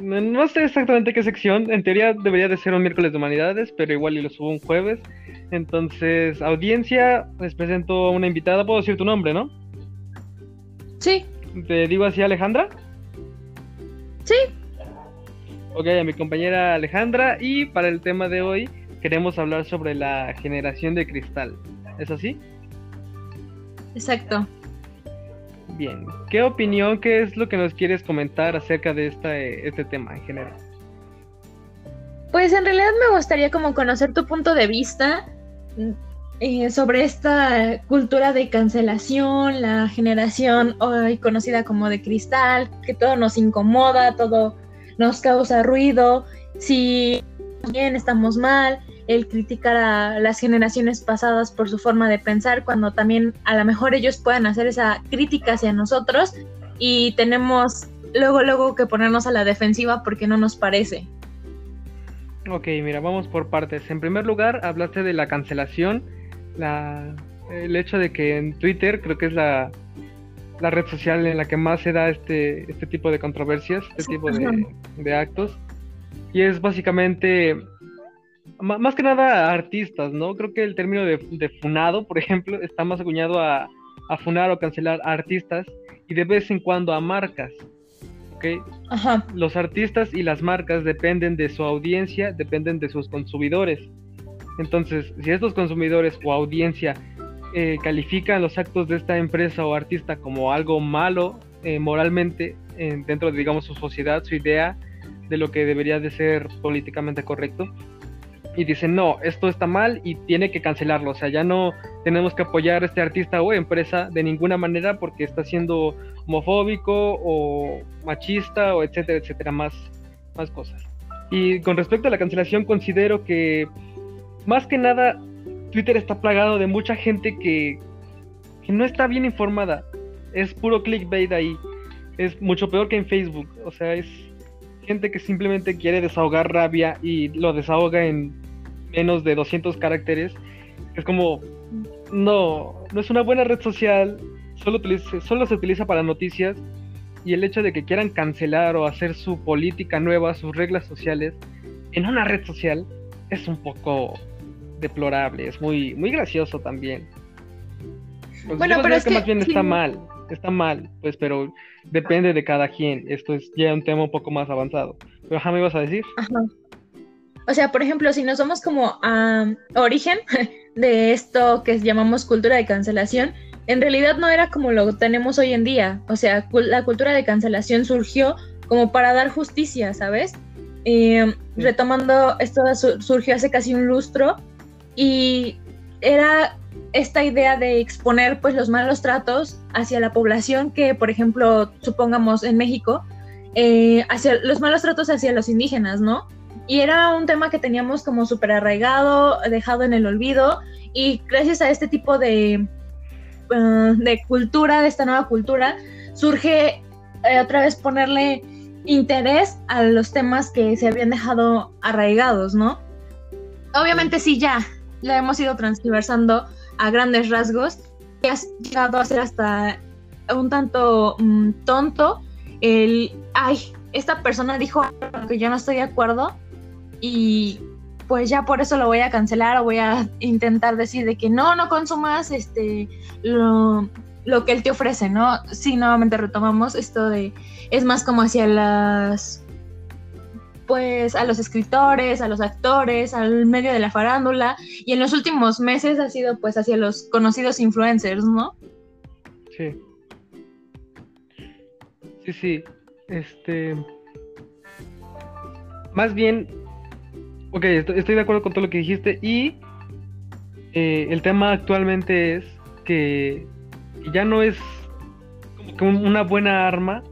no, sé exactamente qué sección. En teoría debería de ser un miércoles de humanidades, pero igual y lo subo un jueves. Entonces, audiencia, les presento a una invitada. Puedo decir tu nombre, ¿no? Sí. ¿Te digo así, Alejandra? Sí. Ok, a mi compañera Alejandra. Y para el tema de hoy, queremos hablar sobre la generación de cristal. ¿Es así? Exacto. Bien, ¿qué opinión, qué es lo que nos quieres comentar acerca de esta, este tema en general? Pues en realidad me gustaría como conocer tu punto de vista eh, sobre esta cultura de cancelación, la generación hoy conocida como de cristal, que todo nos incomoda, todo nos causa ruido, si bien estamos mal, el criticar a las generaciones pasadas por su forma de pensar, cuando también a lo mejor ellos puedan hacer esa crítica hacia nosotros y tenemos luego, luego que ponernos a la defensiva porque no nos parece. Ok, mira, vamos por partes. En primer lugar, hablaste de la cancelación, la, el hecho de que en Twitter creo que es la, la red social en la que más se da este, este tipo de controversias, este tipo de, de actos. Y es básicamente más que nada a artistas, ¿no? Creo que el término de, funado, por ejemplo, está más acuñado a, a, funar o cancelar a artistas y de vez en cuando a marcas. ¿ok? Ajá. Los artistas y las marcas dependen de su audiencia, dependen de sus consumidores. Entonces, si estos consumidores o audiencia eh, califican los actos de esta empresa o artista como algo malo eh, moralmente dentro de, digamos, su sociedad, su idea de lo que debería de ser políticamente correcto, y dicen, no, esto está mal y tiene que cancelarlo. O sea, ya no tenemos que apoyar a este artista o empresa de ninguna manera porque está siendo homofóbico o machista o etcétera, etcétera, más, más cosas. Y con respecto a la cancelación, considero que más que nada Twitter está plagado de mucha gente que, que no está bien informada. Es puro clickbait ahí. Es mucho peor que en Facebook. O sea, es gente que simplemente quiere desahogar rabia y lo desahoga en menos de 200 caracteres. Es como, no, no es una buena red social, solo, solo se utiliza para noticias y el hecho de que quieran cancelar o hacer su política nueva, sus reglas sociales en una red social es un poco deplorable, es muy, muy gracioso también. bueno, pero es que, más bien está mal, está mal, pues, pero depende de cada quien. Esto es ya un tema un poco más avanzado. Pero, ajá, me ibas a decir. Ajá. O sea, por ejemplo, si nos vamos como a origen de esto que llamamos cultura de cancelación, en realidad no era como lo tenemos hoy en día. O sea, la cultura de cancelación surgió como para dar justicia, ¿sabes? Eh, retomando, esto surgió hace casi un lustro y era esta idea de exponer pues los malos tratos hacia la población que, por ejemplo, supongamos en México, eh, hacia los malos tratos hacia los indígenas, ¿no? Y era un tema que teníamos como súper arraigado, dejado en el olvido, y gracias a este tipo de, uh, de cultura, de esta nueva cultura, surge eh, otra vez ponerle interés a los temas que se habían dejado arraigados, ¿no? Obviamente sí, ya, la hemos ido transversando a grandes rasgos, y ha llegado a ser hasta un tanto mm, tonto el, ay, esta persona dijo que yo no estoy de acuerdo, y pues ya por eso lo voy a cancelar o voy a intentar decir de que no, no consumas este lo, que él te ofrece, ¿no? Sí, nuevamente retomamos esto de, es más como hacia las, pues a los escritores, a los actores, al medio de la farándula y en los últimos meses ha sido pues hacia los conocidos influencers, ¿no? Sí. Sí, sí. Este... Más bien Ok, estoy, de acuerdo con todo lo que dijiste y eh, el tema actualmente es que ya no es como que una buena arma,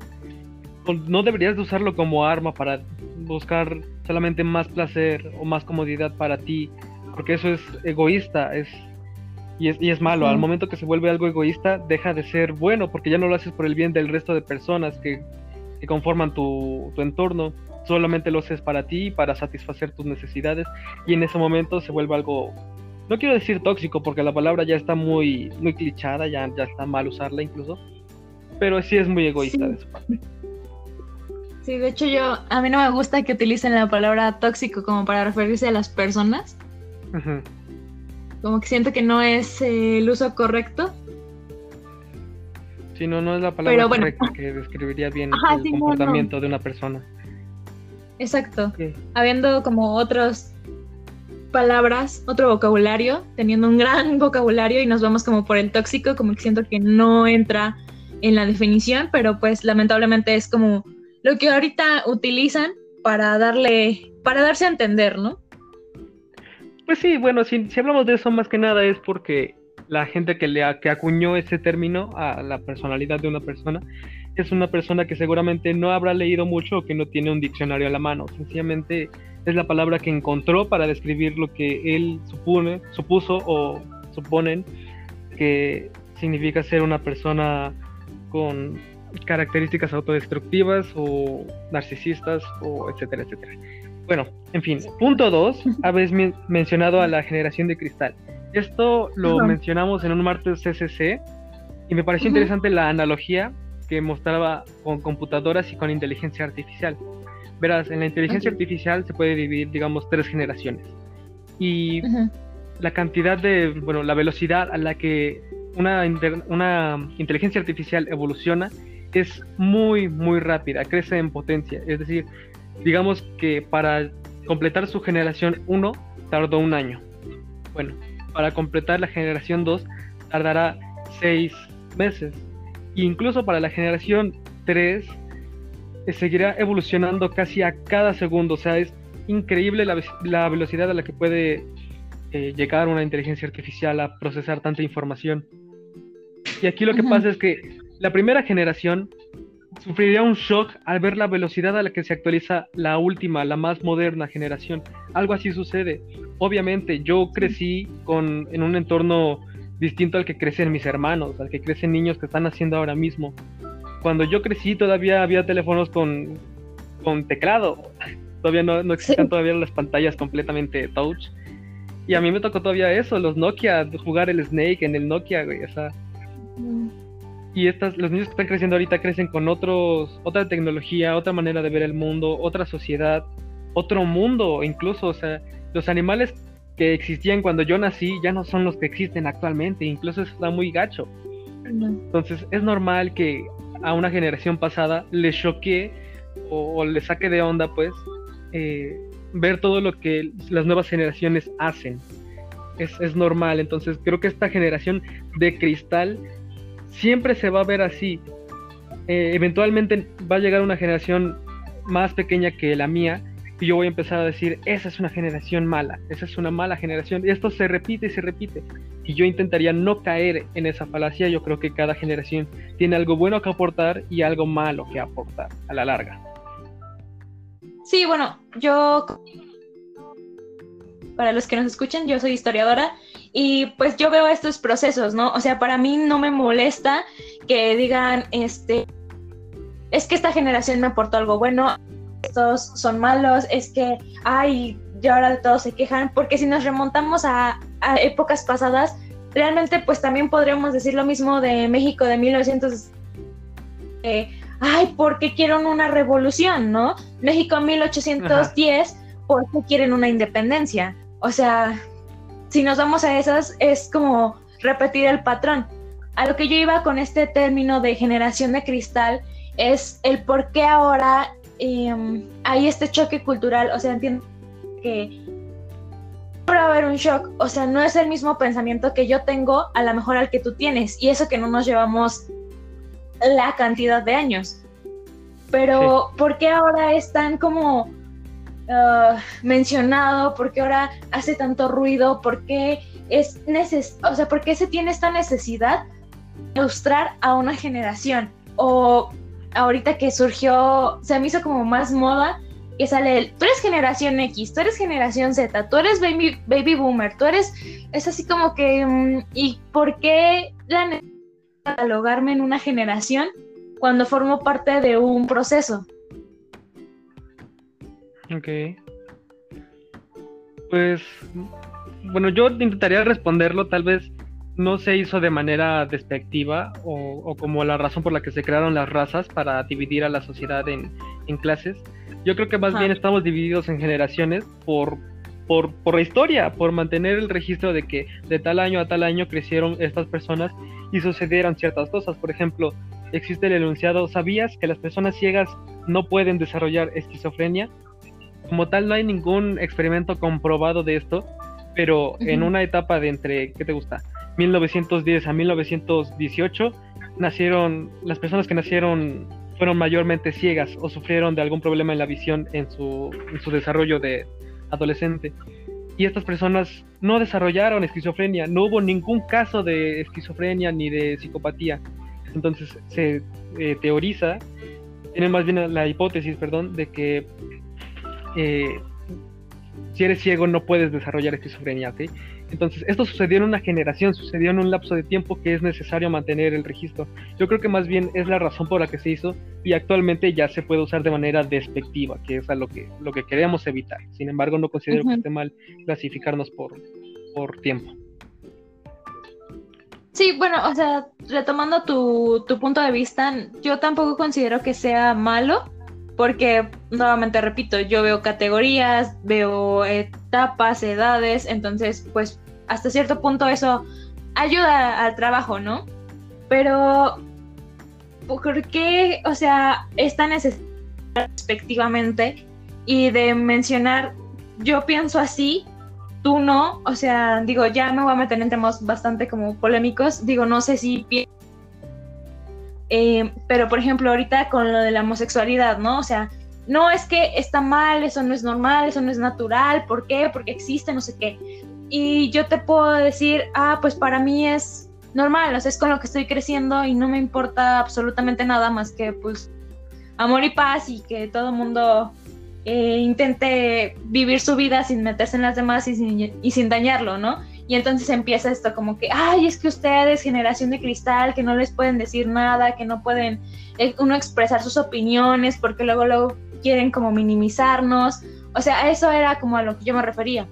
no deberías de usarlo como arma para buscar solamente más placer o más comodidad para ti, porque eso es egoísta, es y es, y es malo. Al momento que se vuelve algo egoísta, deja de ser bueno, porque ya no lo haces por el bien del resto de personas que, conforman tu, tu entorno solamente lo haces para ti, para satisfacer tus necesidades y en ese momento se vuelve algo, no quiero decir tóxico porque la palabra ya está muy, muy clichada, ya, ya está mal usarla incluso, pero sí es muy egoísta de su parte. Sí, de hecho yo, a mí no me gusta que utilicen la palabra tóxico como para referirse a las personas. Como que siento que no es eh, el uso correcto. Sí, no, no es la palabra correcta que describiría bien el comportamiento de una persona. Exacto. Habiendo como otras palabras, otro vocabulario, teniendo un gran vocabulario y nos vamos como por el tóxico, como que siento que no entra en la definición, pero pues lamentablemente es como lo que ahorita utilizan para darle, para darse a entender, ¿no? Pues sí, bueno, si, hablamos de eso más que nada es porque la gente que, le, acuñó ese término a la personalidad de una persona es una persona que seguramente no habrá leído mucho o que no tiene un diccionario a la mano. Sencillamente es la palabra que encontró para describir lo que él supone, supuso o suponen que significa ser una persona con características autodestructivas o narcisistas o etcétera, etcétera. Bueno, en fin, punto dos, habéis mencionado a la generación de cristal. Esto lo mencionamos en un martes CCC y me pareció interesante la analogía que mostraba con computadoras y con inteligencia artificial. Verás, en la inteligencia artificial se puede dividir, digamos, tres generaciones. Y la cantidad de, bueno, la velocidad a la que una, una inteligencia artificial evoluciona es muy, muy rápida, crece en potencia. Es decir, digamos que para completar su generación 1 tardó un año. Bueno, para completar la generación 2 tardará 6 meses. E incluso para la generación 3 eh, seguirá evolucionando casi a cada segundo. O sea, es increíble la, velocidad a la que puede eh, llegar una inteligencia artificial a procesar tanta información. Y aquí lo que pasa es que la primera generación sufriría un shock al ver la velocidad a la que se actualiza la última, la más moderna generación. Algo así sucede. Obviamente yo crecí con, en un entorno distinto al que crecen mis hermanos, al que crecen niños que están haciendo ahora mismo. Cuando yo crecí todavía había teléfonos con, con teclado. Todavía no, no existían todavía las pantallas completamente touch. Y a mí me tocó todavía eso, los Nokia, jugar el Snake en el Nokia, güey. O sea, y estas, los niños que están creciendo ahorita crecen con otros, otra tecnología, otra manera de ver el mundo, otra sociedad, otro mundo, incluso, o sea, los animales que existían cuando yo nací ya no son los que existen actualmente, incluso está muy gacho. Entonces es normal que a una generación pasada le choque o, le saque de onda, pues, eh, ver todo lo que las nuevas generaciones hacen. Es, es normal, entonces creo que esta generación de cristal siempre se va a ver así. Eh, eventualmente va a llegar una generación más pequeña que la mía y yo voy a empezar a decir, esa es una generación mala, esa es una mala generación. Y esto se repite y se repite. Y yo intentaría no caer en esa falacia. Yo creo que cada generación tiene algo bueno que aportar y algo malo que aportar a la larga. Sí, bueno, yo, para los que nos escuchen, yo soy historiadora y pues yo veo estos procesos, ¿no? O sea, para mí no me molesta que digan, este, es que esta generación me aportó algo bueno, estos son malos, es que, ay, y ahora todos se quejan, porque si nos remontamos a, épocas pasadas, realmente pues también podríamos decir lo mismo de México de 1900. Eh, ay, ¿por qué quieren una revolución, no? México 1810, ¿por qué quieren una independencia? O sea, si nos vamos a esas, es como repetir el patrón. A lo que yo iba con este término de generación de cristal es el por qué ahora em, hay este choque cultural. O sea, entiendo que va a haber un shock. O sea, no es el mismo pensamiento que yo tengo, a lo mejor al que tú tienes. Y eso que no nos llevamos la cantidad de años. Pero, ¿por qué ahora es tan como Ah, mencionado, porque ahora hace tanto ruido, porque es neces o sea, porque se tiene esta necesidad de ilustrar a una generación. O ahorita que surgió, se me hizo como más moda que sale el, tú eres generación X, tú eres generación Z, tú eres baby, baby boomer, tú eres, es así como que, mm, ¿y por qué la necesidad de catalogarme en una generación cuando formo parte de un proceso? Ok. Pues, bueno, yo intentaría responderlo, tal vez no se hizo de manera despectiva o, como la razón por la que se crearon las razas para dividir a la sociedad en en clases. Yo creo que más bien estamos divididos en generaciones por, por, por la historia, por mantener el registro de que de tal año a tal año crecieron estas personas y sucedieron ciertas cosas. Por ejemplo, existe el enunciado, ¿sabías que las personas ciegas no pueden desarrollar esquizofrenia? Como tal, no hay ningún experimento comprobado de esto, pero en una etapa de entre, ¿qué te gusta? 1910 a 1918, nacieron, las personas que nacieron fueron mayormente ciegas o sufrieron de algún problema en la visión en su, en su desarrollo de adolescente. Y estas personas no desarrollaron esquizofrenia, no hubo ningún caso de esquizofrenia ni de psicopatía. Entonces se eh, teoriza, tiene más bien la hipótesis, perdón, de que eh, si eres ciego no puedes desarrollar esquizofrenia, ¿ok? Entonces, esto sucedió en una generación, sucedió en un lapso de tiempo que es necesario mantener el registro. Yo creo que más bien es la razón por la que se hizo y actualmente ya se puede usar de manera despectiva, que es a lo que, lo que queremos evitar. Sin embargo, no considero que esté mal clasificarnos por, por tiempo. Sí, bueno, o sea, retomando tu, tu punto de vista, yo tampoco considero que sea malo porque nuevamente repito, yo veo categorías, veo etapas, edades, entonces pues hasta cierto punto eso ayuda al trabajo, ¿no? Pero ¿por qué, o sea, es tan necesario respectivamente y de mencionar, yo pienso así, tú no, o sea, digo, ya me voy a meter en temas bastante como polémicos, digo, no sé si eh, pero, por ejemplo, ahorita con lo de la homosexualidad, ¿no? O sea, no es que está mal, eso no es normal, eso no es natural, ¿por qué? Porque existe, no sé qué. Y yo te puedo decir, ah, pues para mí es normal, o sea, es con lo que estoy creciendo y no me importa absolutamente nada más que, pues, amor y paz y que todo el mundo eh, intente vivir su vida sin meterse en las demás y sin, y sin dañarlo, ¿no? Y entonces empieza esto como que, ay, es que ustedes, generación de cristal, que no les pueden decir nada, que no pueden eh, uno expresar sus opiniones, porque luego, luego quieren como minimizarnos. O sea, eso era como a lo que yo me refería.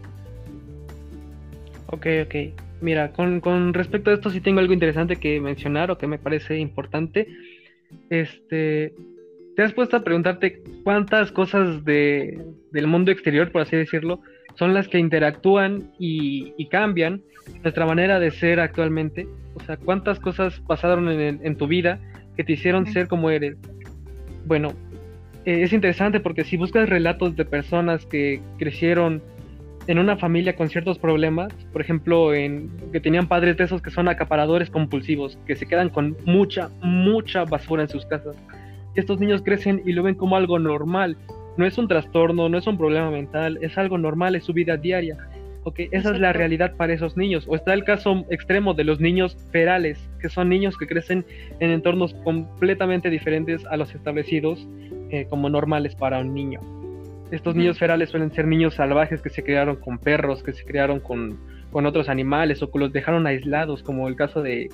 Ok, ok. Mira, con, con respecto a esto sí tengo algo interesante que mencionar o que me parece importante. Este, ¿te has puesto a preguntarte cuántas cosas de, del mundo exterior, por así decirlo, son las que interactúan y, cambian nuestra manera de ser actualmente. O sea, cuántas cosas pasaron en, tu vida que te hicieron ser como eres. Bueno, eh, es interesante porque si buscas relatos de personas que crecieron en una familia con ciertos problemas, por ejemplo, en, que tenían padres de esos que son acaparadores compulsivos, que se quedan con mucha, mucha basura en sus casas. Estos niños crecen y lo ven como algo normal no es un trastorno, no es un problema mental, es algo normal, es su vida diaria. Ok, esa es la realidad para esos niños. O está el caso extremo de los niños ferales, que son niños que crecen en entornos completamente diferentes a los establecidos eh, como normales para un niño. Estos niños ferales suelen ser niños salvajes que se criaron con perros, que se criaron con, con otros animales o que los dejaron aislados, como el caso de,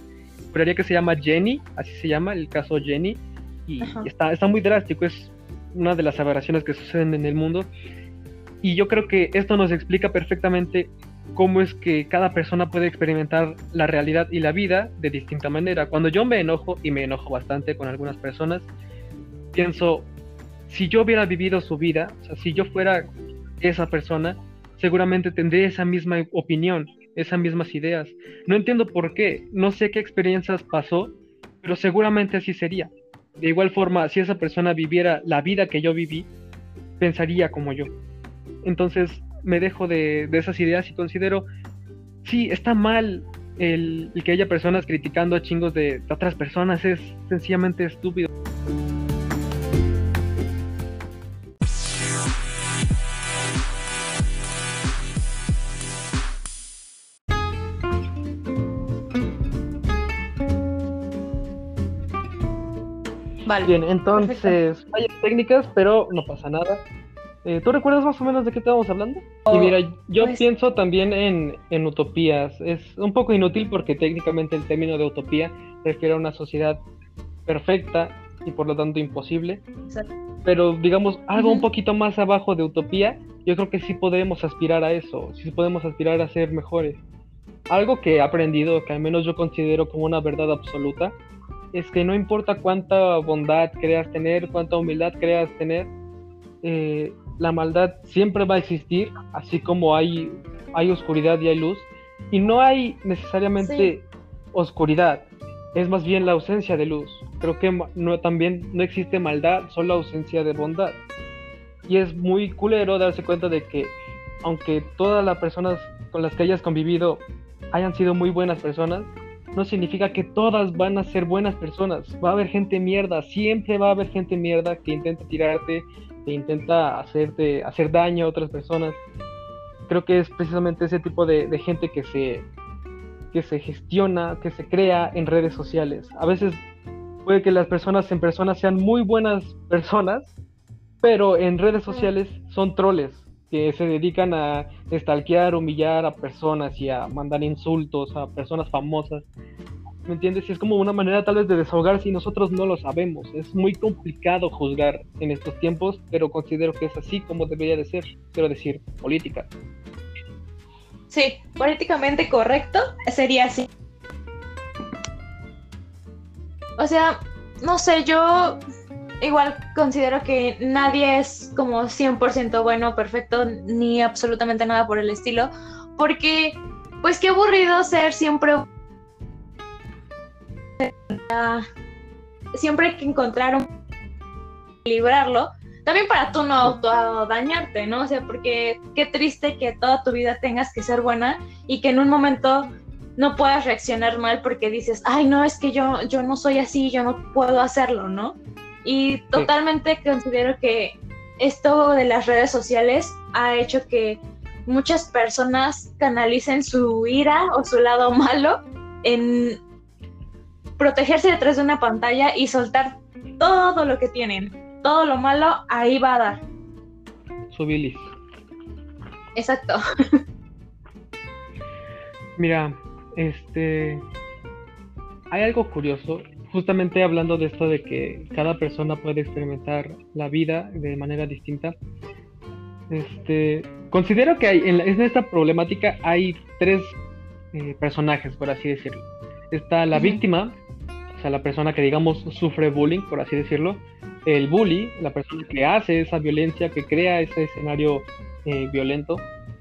juraría que se llama Jenny, así se llama el caso Jenny, y está, está muy drástico, es una de las aberraciones que suceden en el mundo. Y yo creo que esto nos explica perfectamente cómo es que cada persona puede experimentar la realidad y la vida de distinta manera. Cuando yo me enojo, y me enojo bastante con algunas personas, pienso, si yo hubiera vivido su vida, o sea, si yo fuera esa persona, seguramente tendría esa misma opinión, esas mismas ideas. No entiendo por qué, no sé qué experiencias pasó, pero seguramente así sería de igual forma, si esa persona viviera la vida que yo viví, pensaría como yo. Entonces me dejo de, esas ideas y considero, sí, está mal el, que haya personas criticando a chingos de otras personas, es sencillamente estúpido. Bien, entonces, hay técnicas, pero no pasa nada. Eh, ¿Tú recuerdas más o menos de qué estábamos hablando? y oh, mira, yo pues pienso también en, utopías. Es un poco inútil porque técnicamente el término de utopía refiere a una sociedad perfecta y por lo tanto imposible. Pero digamos, algo un poquito más abajo de utopía, yo creo que sí podemos aspirar a eso, sí podemos aspirar a ser mejores. Algo que he aprendido, que al menos yo considero como una verdad absoluta, es que no importa cuánta bondad creas tener, cuánta humildad creas tener, eh, la maldad siempre va a existir, así como hay, hay oscuridad y hay luz. Y no hay necesariamente oscuridad, es más bien la ausencia de luz. Creo que no, también no existe maldad, solo ausencia de bondad. Y es muy culero darse cuenta de que aunque todas las personas con las que hayas convivido hayan sido muy buenas personas, no significa que todas van a ser buenas personas. Va a haber gente mierda, siempre va a haber gente mierda que intenta tirarte, que intenta hacerte, hacer daño a otras personas. Creo que es precisamente ese tipo de, de gente que se, que se gestiona, que se crea en redes sociales. A veces puede que las personas en persona sean muy buenas personas, pero en redes sociales son troles que se dedican a stalkear, humillar a personas y a mandar insultos a personas famosas. ¿Me entiendes? Es como una manera tal vez de desahogarse y nosotros no lo sabemos. Es muy complicado juzgar en estos tiempos, pero considero que es así como debería de ser. Quiero decir, política. Sí, políticamente correcto sería así. O sea, no sé, yo igual considero que nadie es como 100% bueno, perfecto, ni absolutamente nada por el estilo, porque pues qué aburrido ser siempre... Siempre hay que encontrar un... librarlo, también para tú no dañarte, ¿no? O sea, porque qué triste que toda tu vida tengas que ser buena y que en un momento no puedas reaccionar mal porque dices, ay, no, es que yo, yo no soy así, yo no puedo hacerlo, ¿no? Y totalmente considero que esto de las redes sociales ha hecho que muchas personas canalicen su ira o su lado malo en protegerse detrás de una pantalla y soltar todo lo que tienen. Todo lo malo ahí va a dar. Su bilis. Exacto. Mira, este. Hay algo curioso justamente hablando de esto de que cada persona puede experimentar la vida de manera distinta, este, considero que hay, en, esta problemática hay tres eh, personajes, por así decirlo. Está la víctima, o sea, la persona que digamos sufre bullying, por así decirlo. El bully, la persona que hace esa violencia, que crea ese escenario eh, violento.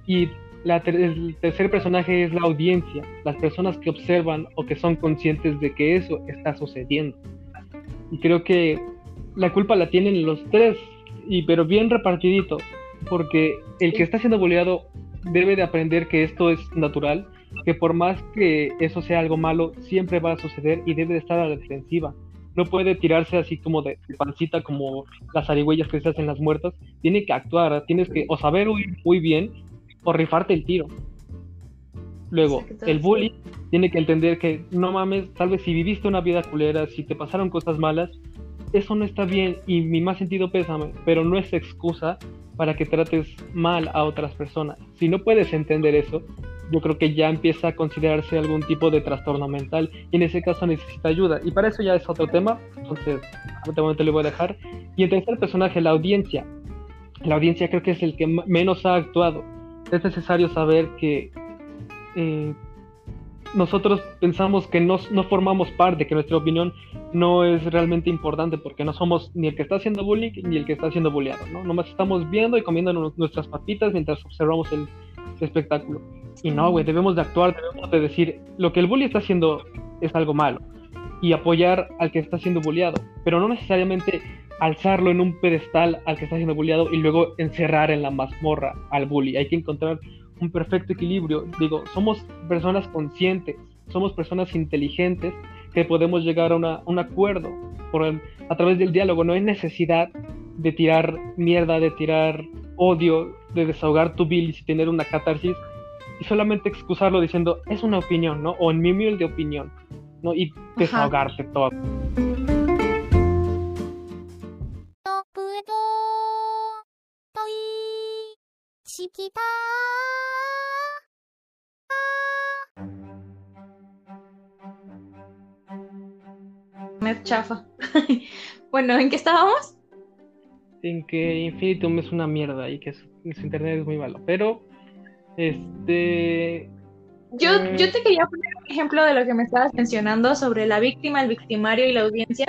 Y el tercer personaje es la audiencia, las personas que observan o que son conscientes de que eso está sucediendo. Y creo que la culpa la tienen los tres, y pero bien repartidito, porque el que está siendo boleado debe de aprender que esto es natural, que por más que eso sea algo malo, siempre va a suceder y debe de estar a la defensiva. No puede tirarse así como de, pancita como las arigüeyas que se hacen las muertas. Tiene que actuar, tienes que o saber huir muy bien o rifarte el tiro. Luego, el bully tiene que entender que no mames, tal vez si viviste una vida culera, si te pasaron cosas malas, eso no está bien y mi más sentido pésame, pero no es excusa para que trates mal a otras personas. Si no puedes entender eso, yo creo que ya empieza a considerarse algún tipo de trastorno mental y en ese caso necesita ayuda. Y para eso ya es otro tema, entonces este momento le voy a dejar. Y el tercer personaje, la audiencia. La audiencia creo que es el que menos ha actuado es necesario saber que eh, nosotros pensamos que no, formamos parte, que nuestra opinión no es realmente importante porque no somos ni el que está haciendo bullying ni el que está siendo bulleado, ¿no? Nomás estamos viendo y comiendo nuestras papitas mientras observamos el, espectáculo. Y no, güey, debemos de actuar, debemos de decir, lo que el bully está haciendo es algo malo y apoyar al que está siendo bulleado, pero no necesariamente alzarlo en un pedestal al que está siendo bulliado y luego encerrar en la mazmorra al bully. Hay que encontrar un perfecto equilibrio. Digo, somos personas conscientes, somos personas inteligentes que podemos llegar a un acuerdo por a través del diálogo. No hay necesidad de tirar mierda, de tirar odio, de desahogar tu bilis y tener una catarsis y solamente excusarlo diciendo es una opinión, ¿no? O en mi de opinión, ¿no? Y desahogarte todo. Chafa. bueno, ¿en qué estábamos? En que Infinitum es una mierda y que su, internet es muy malo. Pero, este. Yo, yo mm. te quería poner un ejemplo de lo que me estabas mencionando sobre la víctima, el victimario y la audiencia.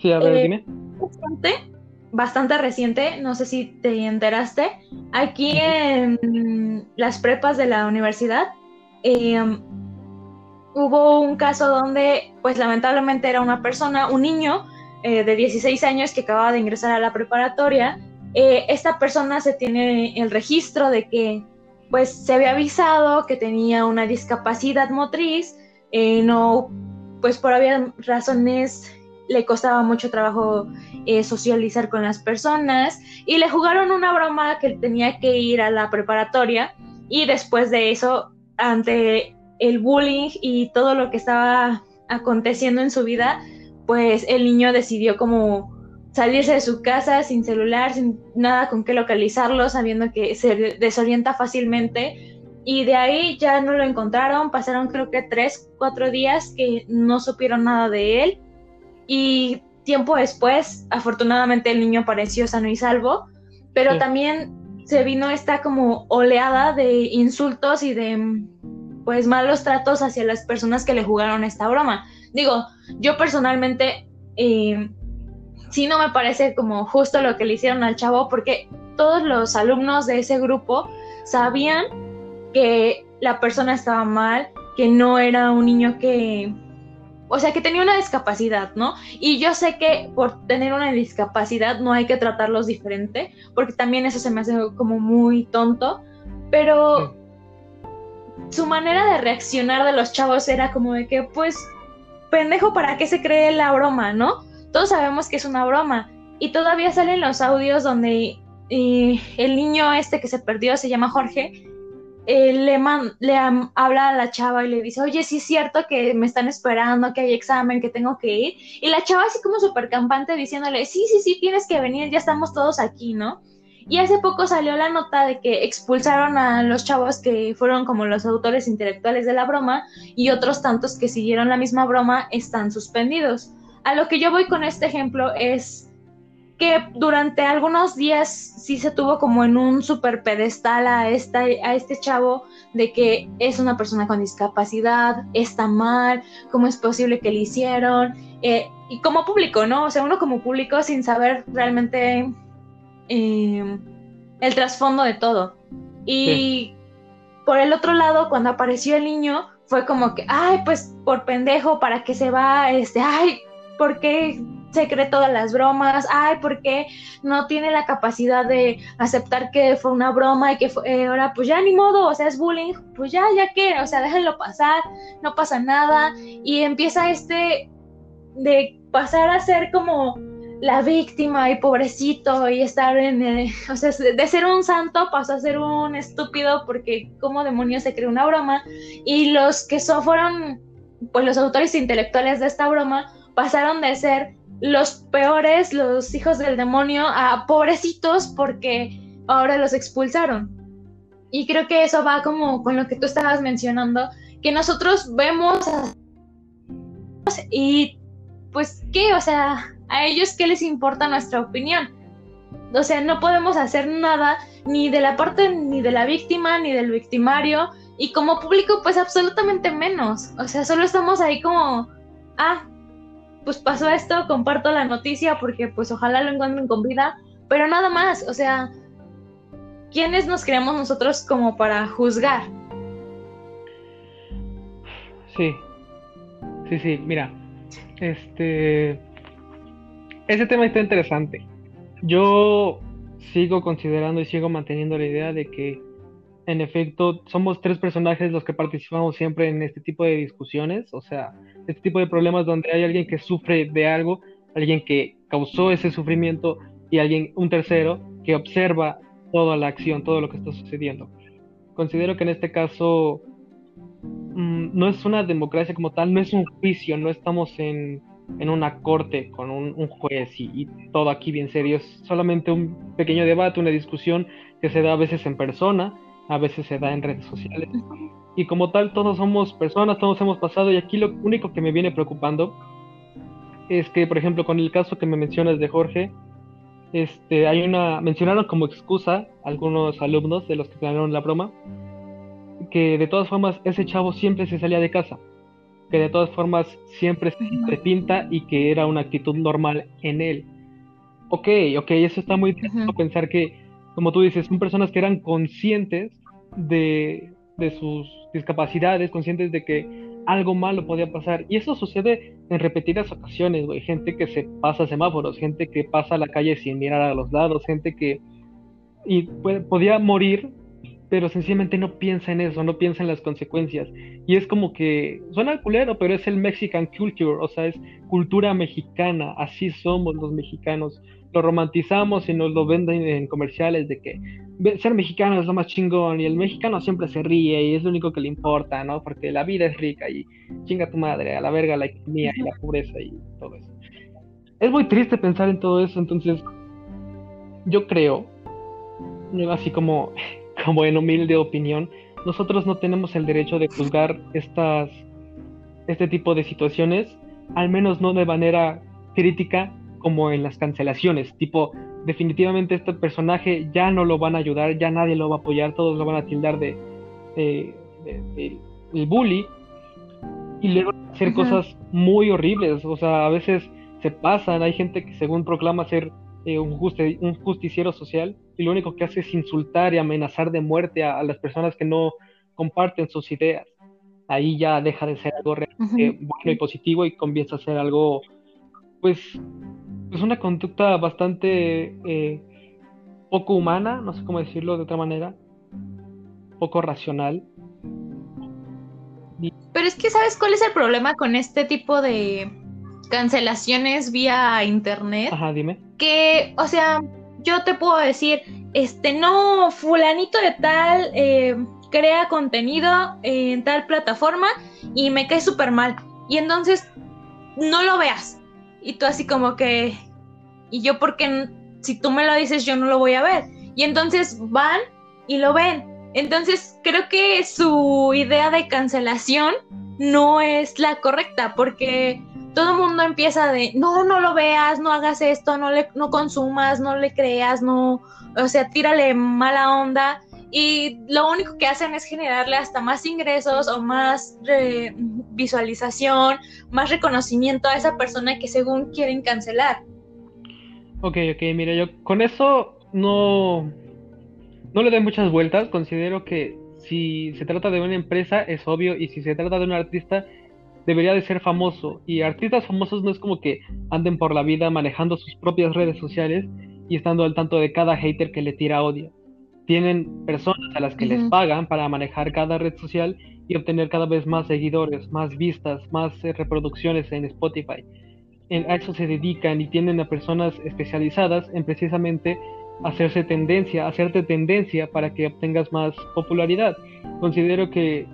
Sí, a ver, eh, dime. Bastante, bastante reciente, no sé si te enteraste, aquí en las prepas de la universidad em, hubo un caso donde, pues lamentablemente era una persona, un niño eh, de 16 años que acababa de ingresar a la preparatoria. Eh, esta persona se tiene el registro de que pues se había avisado que tenía una discapacidad motriz, eh, no, pues por había razones le costaba mucho trabajo eh, socializar con las personas y le jugaron una broma que tenía que ir a la preparatoria y después de eso, ante el bullying y todo lo que estaba aconteciendo en su vida, pues el niño decidió como salirse de su casa sin celular, sin nada con qué localizarlo, sabiendo que se desorienta fácilmente. Y de ahí ya no lo encontraron, pasaron creo que tres, cuatro días que no supieron nada de él. Y tiempo después, afortunadamente el niño apareció sano y salvo, pero también se vino esta como oleada de insultos y de pues malos tratos hacia las personas que le jugaron esta broma. Digo, yo personalmente eh, sí no me parece como justo lo que le hicieron al chavo, porque todos los alumnos de ese grupo sabían que la persona estaba mal, que no era un niño que, o sea, que tenía una discapacidad, ¿no? Y yo sé que por tener una discapacidad no hay que tratarlos diferente, porque también eso se me hace como muy tonto, pero su manera de reaccionar de los chavos era como de que, pues, pendejo, ¿para qué se cree la broma, no? todos sabemos que es una broma. Y todavía salen los audios donde el niño este que se perdió, se llama Jorge, eh, le, le habla a la chava y le dice, oye, sí es cierto que me están esperando, que hay examen, que tengo que ir. Y la chava así como súper campante diciéndole, sí, sí, sí, tienes que venir, ya estamos todos aquí, ¿no? Y hace poco salió la nota de que expulsaron a los chavos que fueron como los autores intelectuales de la broma y otros tantos que siguieron la misma broma están suspendidos. A lo que yo voy con este ejemplo es que durante algunos días sí se tuvo como en un super pedestal a, esta, a este chavo de que es una persona con discapacidad, está mal, cómo es posible que le hicieron, eh, y como público, ¿no? O sea, uno como público sin saber realmente eh, el trasfondo de todo. Y por el otro lado, cuando apareció el niño, fue como que, ay, pues por pendejo, ¿para qué se va? Este, ay, ¿por qué se cree todas las bromas? Ay, ¿por qué no tiene la capacidad de aceptar que fue una broma y que fue, eh, ahora pues ya ni modo, o sea, es bullying, pues ya, ya que, o sea, déjenlo pasar, no pasa nada. Y empieza este de pasar a ser como la víctima y pobrecito y estar en, eh, o sea, de ser un santo pasó a ser un estúpido porque como demonios se creó una broma y los que so fueron pues los autores intelectuales de esta broma pasaron de ser los peores, los hijos del demonio, a pobrecitos porque ahora los expulsaron. Y creo que eso va como con lo que tú estabas mencionando, que nosotros vemos y pues qué, o sea, a ellos qué les importa nuestra opinión. O sea, no podemos hacer nada ni de la parte ni de la víctima ni del victimario y como público pues absolutamente menos. O sea, solo estamos ahí como, ah, pues pasó esto, comparto la noticia porque pues ojalá lo encuentren con vida, pero nada más, o sea, ¿quiénes nos creamos nosotros como para juzgar? Sí, sí, sí, mira, este, ese tema está interesante. Yo sigo considerando y sigo manteniendo la idea de que en efecto, somos tres personajes los que participamos siempre en este tipo de discusiones, o sea, este tipo de problemas donde hay alguien que sufre de algo, alguien que causó ese sufrimiento y alguien, un tercero, que observa toda la acción, todo lo que está sucediendo. Considero que en este caso mm, no es una democracia como tal, no es un juicio, no estamos en, una corte con un, juez y, y, todo aquí bien serio, es solamente un pequeño debate, una discusión que se da a veces en persona a veces se da en redes sociales. Y como tal, todos somos personas, todos hemos pasado, y aquí lo único que me viene preocupando es que, por ejemplo, con el caso que me mencionas de Jorge, este, hay una, mencionaron como excusa algunos alumnos de los que planearon la broma, que de todas formas ese chavo siempre se salía de casa, que de todas formas siempre se pinta y que era una actitud normal en él. Ok, ok, eso está muy interesante pensar que, como tú dices, son personas que eran conscientes de, de sus discapacidades, conscientes de que algo malo podía pasar. Y eso sucede en repetidas ocasiones, güey. Gente que se pasa semáforos, gente que pasa la calle sin mirar a los lados, gente que y podía morir, pero sencillamente no piensa en eso, no piensa en las consecuencias. Y es como que suena culero, pero es el Mexican culture, o sea, es cultura mexicana, así somos los mexicanos. Lo romantizamos y nos lo venden en comerciales de que ser mexicano es lo más chingón y el mexicano siempre se ríe y es lo único que le importa, ¿no? Porque la vida es rica y chinga tu madre, a la verga la economía y la pobreza y todo eso. Es muy triste pensar en todo eso, entonces yo creo, así como, como en humilde opinión, nosotros no tenemos el derecho de juzgar estas, este tipo de situaciones, al menos no de manera crítica como en las cancelaciones, tipo, definitivamente este personaje ya no lo van a ayudar, ya nadie lo va a apoyar, todos lo van a tildar de, el bully y luego hacer cosas muy horribles, o sea, a veces se pasan, hay gente que según proclama ser eh, un, un, justiciero social y lo único que hace es insultar y amenazar de muerte a, las personas que no comparten sus ideas. Ahí ya deja de ser algo realmente bueno y positivo y comienza a ser algo, pues, es una conducta bastante eh, poco humana, no sé cómo decirlo de otra manera, poco racional. Pero es que, ¿sabes cuál es el problema con este tipo de cancelaciones vía internet? Ajá, dime. Que, o sea, yo te puedo decir, este, no, fulanito de tal eh, crea contenido en tal plataforma y me cae súper mal. Y entonces, no lo veas y tú así como que, ¿y yo porque si tú me lo dices yo no lo voy a ver? Y entonces van y lo ven. Entonces creo que su idea de cancelación no es la correcta porque todo el mundo empieza de, no, no lo veas, no hagas esto, no, le, no consumas, no le creas, no, o sea, tírale mala onda y lo único que hacen es generarle hasta más ingresos o más visualización, más reconocimiento a esa persona que según quieren cancelar. Ok, ok, mira, yo con eso no, no le doy muchas vueltas, considero que si se trata de una empresa es obvio y si se trata de un artista debería de ser famoso. Y artistas famosos no es como que anden por la vida manejando sus propias redes sociales y estando al tanto de cada hater que le tira odio tienen personas a las que les pagan para manejar cada red social y obtener cada vez más seguidores, más vistas, más eh, reproducciones en Spotify. a eso se dedican y tienen a personas especializadas en precisamente hacerse tendencia, hacerte tendencia para que obtengas más popularidad. Considero que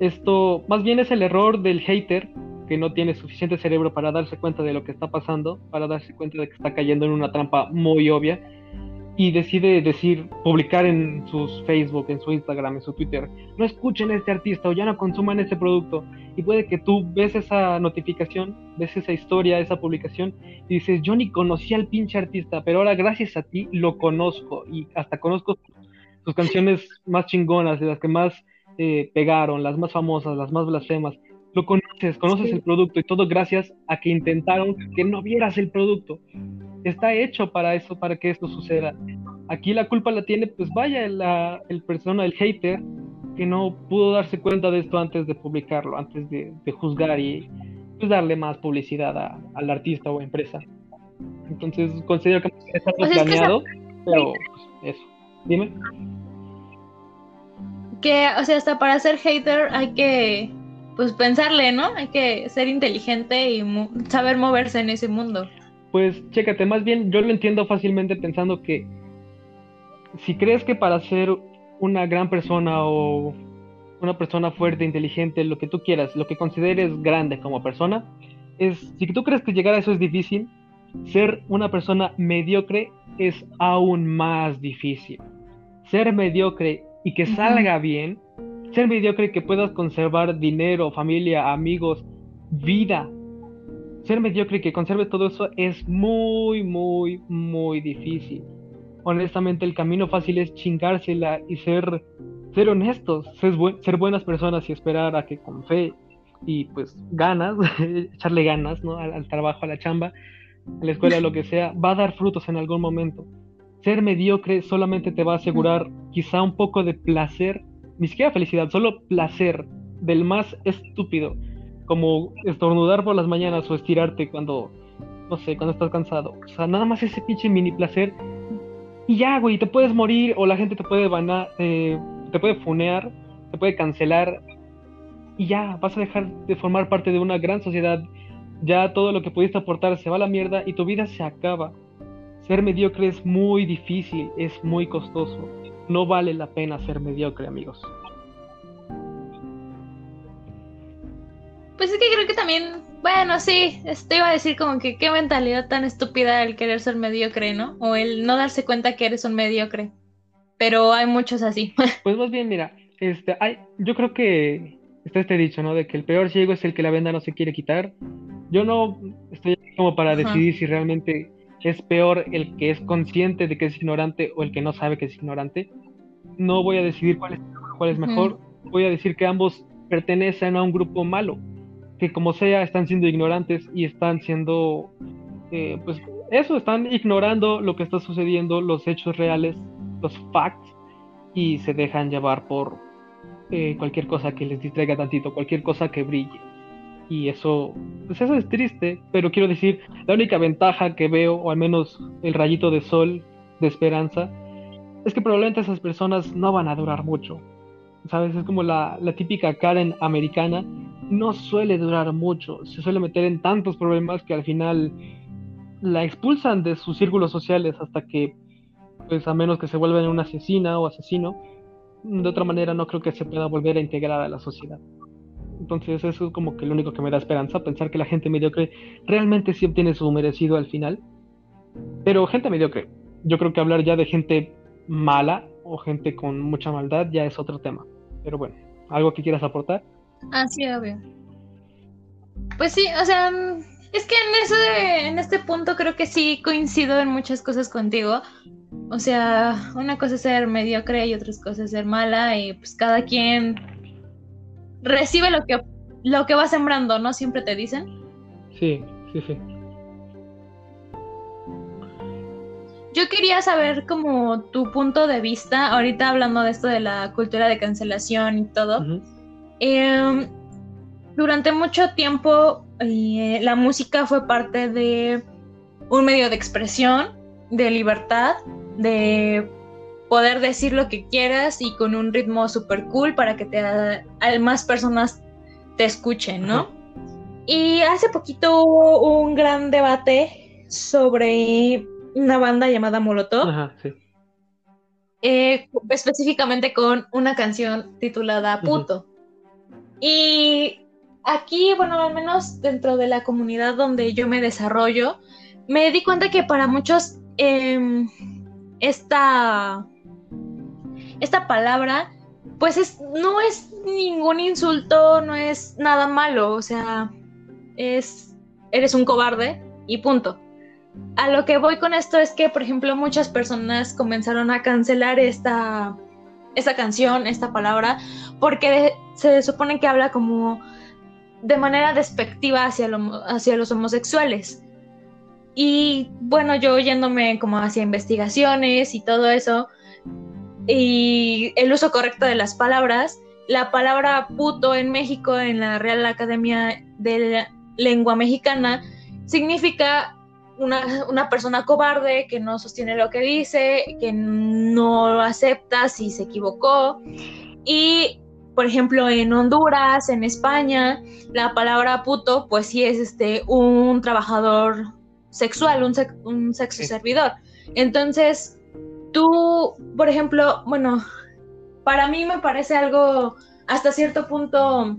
esto más bien es el error del hater que no tiene suficiente cerebro para darse cuenta de lo que está pasando, para darse cuenta de que está cayendo en una trampa muy obvia y decide decir, publicar en sus Facebook, en su Instagram, en su Twitter, no escuchen a este artista o ya no consuman ese producto. Y puede que tú ves esa notificación, ves esa historia, esa publicación y dices, yo ni conocía al pinche artista, pero ahora gracias a ti lo conozco y hasta conozco sus canciones más chingonas, de las que más eh, pegaron, las más famosas, las más blasfemas. Lo conoces, conoces el producto y todo gracias a que intentaron que no vieras el producto está hecho para eso, para que esto suceda. Aquí la culpa la tiene, pues vaya, la, el persona, el hater, que no pudo darse cuenta de esto antes de publicarlo, antes de, juzgar y pues darle más publicidad al artista o empresa. Entonces considero que está pues planeado, pero pues, eso. Dime. Que, o sea, hasta para ser hater hay que pues pensarle, ¿no? Hay que ser inteligente y saber moverse en ese mundo. Pues chécate, más bien yo lo entiendo fácilmente pensando que si crees que para ser una gran persona o una persona fuerte, inteligente, lo que tú quieras, lo que consideres grande como persona, es si tú crees que llegar a eso es difícil, ser una persona mediocre es aún más difícil. Ser mediocre y que salga bien, ser mediocre que puedas conservar dinero, familia, amigos, vida, ser mediocre que conserve todo eso es muy, muy, muy difícil. Honestamente, el camino fácil es chingársela y ser ser honestos, ser, buenas personas y esperar a que con fe y pues ganas, echarle ganas, ¿no? Al, trabajo, a la chamba, a la escuela, lo que sea, va a dar frutos en algún momento. Ser mediocre solamente te va a asegurar quizá un poco de placer, ni siquiera felicidad, solo placer del más estúpido, como estornudar por las mañanas o estirarte cuando, no sé, cuando estás cansado. O sea, nada más ese pinche mini placer y ya, güey, te puedes morir o la gente te puede banar, eh, te puede funear, te puede cancelar y ya, vas a dejar de formar parte de una gran sociedad. Ya todo lo que pudiste aportar se va a la mierda y tu vida se acaba. Ser mediocre es muy difícil, es muy costoso. No vale la pena ser mediocre, amigos. Pues es que creo que también bueno, sí, te iba a decir como que qué mentalidad tan estúpida el querer ser mediocre, ¿no? O el no darse cuenta que eres un mediocre. Pero hay muchos así. Pues más bien, mira, este, hay, yo creo que está este dicho, ¿no? De que el peor ciego es el que la venda no se quiere quitar. Yo no estoy como para decidir si realmente es peor el que es consciente de que es ignorante o el que no sabe que es ignorante. No voy a decidir cuál es, cuál es mejor. Voy a decir que ambos pertenecen a un grupo malo que como sea están siendo ignorantes y están siendo, eh, pues eso, están ignorando lo que está sucediendo, los hechos reales, los facts, y se dejan llevar por eh, cualquier cosa que les distraiga tantito, cualquier cosa que brille. Y eso, pues eso es triste, pero quiero decir, la única ventaja que veo, o al menos el rayito de sol de esperanza, es que probablemente esas personas no van a durar mucho. ¿Sabes? Es como la, la típica Karen americana no suele durar mucho, se suele meter en tantos problemas que al final la expulsan de sus círculos sociales hasta que, pues a menos que se vuelva una asesina o asesino, de otra manera no creo que se pueda volver a integrar a la sociedad. Entonces eso es como que lo único que me da esperanza, pensar que la gente mediocre realmente sí obtiene su merecido al final. Pero gente mediocre, yo creo que hablar ya de gente mala o gente con mucha maldad ya es otro tema. Pero bueno, ¿algo que quieras aportar? Ah, sí, obvio. Pues sí, o sea, es que en ese, en este punto creo que sí coincido en muchas cosas contigo. O sea, una cosa es ser mediocre y otra cosa es ser mala y pues cada quien recibe lo que lo que va sembrando, ¿no? Siempre te dicen. Sí, sí, sí. Yo quería saber como tu punto de vista, ahorita hablando de esto de la cultura de cancelación y todo. Em, durante mucho tiempo eh, la música fue parte de un medio de expresión, de libertad, de poder decir lo que quieras y con un ritmo súper cool para que te, más personas te escuchen, ¿no? Y hace poquito hubo un gran debate sobre una banda llamada Molotov. Eh, específicamente con una canción titulada Puto. Y aquí, bueno, al menos dentro de la comunidad donde yo me desarrollo, me di cuenta que para muchos em, esta, esta palabra, pues es, no es ningún insulto, no es nada malo, o sea, es, eres un cobarde y punto. A lo que voy con esto es que, por ejemplo, muchas personas comenzaron a cancelar esta, esta canción, esta palabra, porque se supone que habla como de manera despectiva hacia, hacia los homosexuales. Y bueno, yo yéndome como hacia investigaciones y todo eso, y el uso correcto de las palabras, la palabra puto en México, en la Real Academia de la Lengua Mexicana, significa una, una, persona cobarde que no sostiene lo que dice, que no acepta si se equivocó. Y, por ejemplo, en Honduras, en España, la palabra puto, pues sí es este, un trabajador sexual, un, un sexo servidor. Entonces, tú, por ejemplo, bueno, para mí me parece algo hasta cierto punto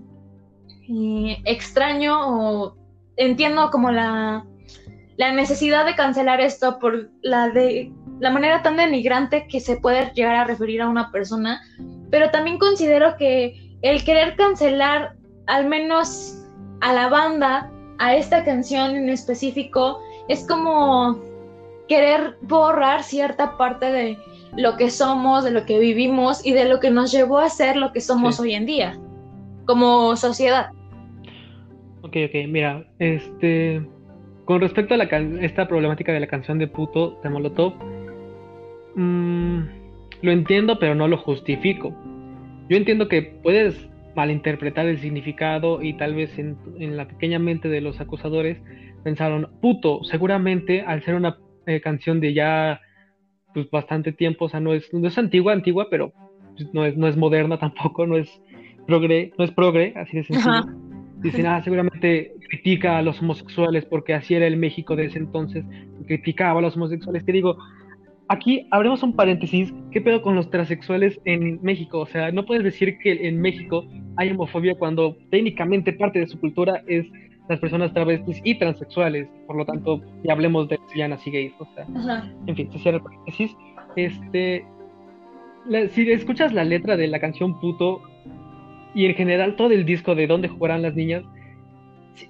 eh, extraño o entiendo como la la necesidad de cancelar esto por la de la manera tan denigrante que se puede llegar a referir a una persona, pero también considero que el querer cancelar al menos a la banda, a esta canción en específico, es como querer borrar cierta parte de lo que somos, de lo que vivimos y de lo que nos llevó a ser lo que somos hoy en día, como sociedad. Ok, ok, mira, este, con respecto a la esta problemática de la canción de puto de Molotov, mmm, lo entiendo, pero no lo justifico. Yo entiendo que puedes malinterpretar el significado y tal vez en, la pequeña mente de los acusadores pensaron, puto, seguramente al ser una eh, canción de ya pues bastante tiempo, o sea, no es, no es antigua, antigua, pero pues, no es, no es moderna tampoco, no es progre, no es progre, así de sencillo. Dicen, ah, seguramente critica a los homosexuales porque así era el México de ese entonces, criticaba a los homosexuales. Que digo, aquí abrimos un paréntesis, ¿qué pedo con los transexuales en México? O sea, no puedes decir que en México hay homofobia cuando técnicamente parte de su cultura es las personas travestis y transexuales, por lo tanto, ya hablemos de lesbianas y gays, o sea, en fin, se cierra el paréntesis. Este, si escuchas la letra de la canción Puto y en general todo el disco de Dónde jugarán las niñas,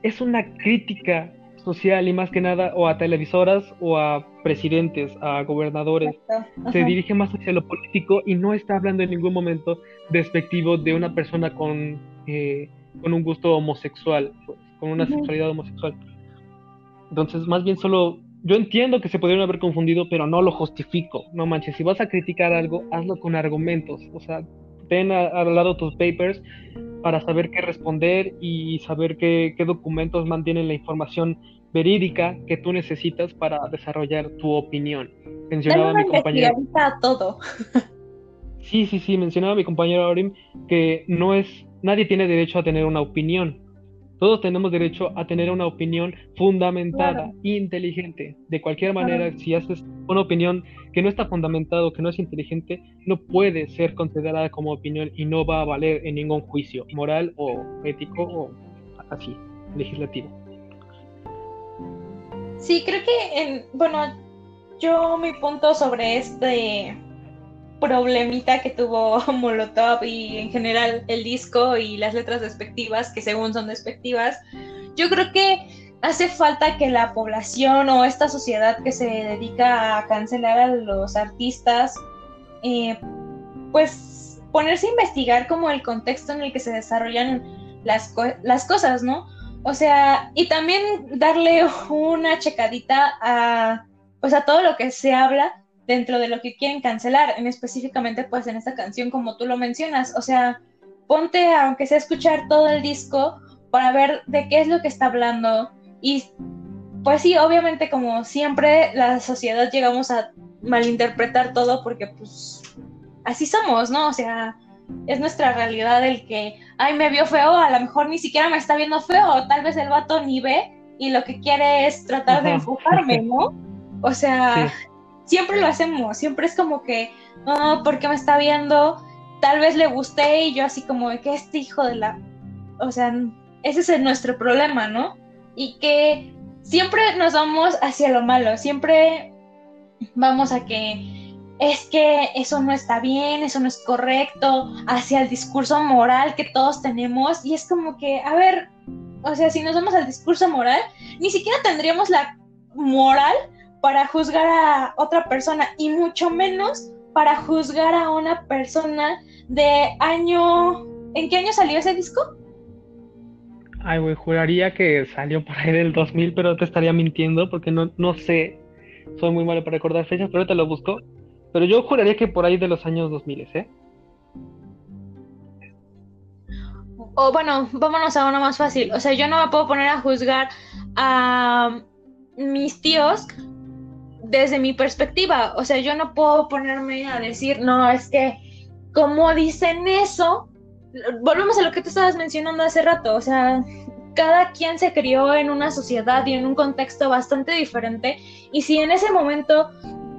es una crítica social y más que nada o a televisoras o a presidentes, a gobernadores. Se dirige más hacia lo político y no está hablando en ningún momento despectivo de una persona con, eh, con un gusto homosexual, pues, con una sexualidad homosexual. Entonces, más bien solo, yo entiendo que se pudieron haber confundido, pero no lo justifico. No manches, si vas a criticar algo, hazlo con argumentos. O sea, ten al lado tus papers para saber qué responder y saber qué, qué documentos mantienen la información verídica que tú necesitas para desarrollar tu opinión. Mencionaba mi compañero. todo. sí, sí, sí, mencionaba mi compañero Aurim que no es, nadie tiene derecho a tener una opinión. Todos tenemos derecho a tener una opinión fundamentada, inteligente. De cualquier manera, si haces una opinión que no está fundamentada o que no es inteligente, no puede ser considerada como opinión y no va a valer en ningún juicio moral o ético o así, legislativo. Sí, creo que, en, bueno, yo mi punto sobre este problemita que tuvo Molotov y en general el disco y las letras despectivas, que según son despectivas, yo creo que hace falta que la población o esta sociedad que se dedica a cancelar a los artistas, eh, pues ponerse a investigar como el contexto en el que se desarrollan las, cosas, ¿no? O sea, y también darle una checadita a, pues a todo lo que se habla dentro de lo que quieren cancelar, en específicamente pues en esta canción como tú lo mencionas. O sea, ponte aunque sea escuchar todo el disco para ver de qué es lo que está hablando. Y pues sí, obviamente como siempre la sociedad llegamos a malinterpretar todo porque pues así somos, ¿no? O sea, es nuestra realidad el que, ay, me vio feo, a lo mejor ni siquiera me está viendo feo, tal vez el vato ni ve y lo que quiere es tratar de empujarme, ¿no? O sea, siempre lo hacemos, siempre es como que, no, porque me está viendo, tal vez le gusté y yo así como de que este hijo de la, o sea, ese es nuestro problema, ¿no? Y que siempre nos vamos hacia lo malo, siempre vamos a que es que eso no está bien, eso no es correcto, hacia el discurso moral que todos tenemos. Y es como que, a ver, o sea, si nos vamos al discurso moral, ni siquiera tendríamos la moral para juzgar a otra persona y mucho menos para juzgar a una persona de año... ¿En qué año salió ese disco? Ay, güey, juraría que salió por ahí del 2000, pero te estaría mintiendo porque no, no sé. Soy muy malo para recordar fechas, pero ahorita lo busco. Pero yo juraría que por ahí de los años 2000, ¿eh? O bueno, vámonos a uno más fácil. O sea, yo no me puedo poner a juzgar a mis tíos desde mi perspectiva. O sea, yo no puedo ponerme a decir, no, es que como dicen eso, volvemos a lo que tú estabas mencionando hace rato. O sea, cada quien se crió en una sociedad y en un contexto bastante diferente. Y si en ese momento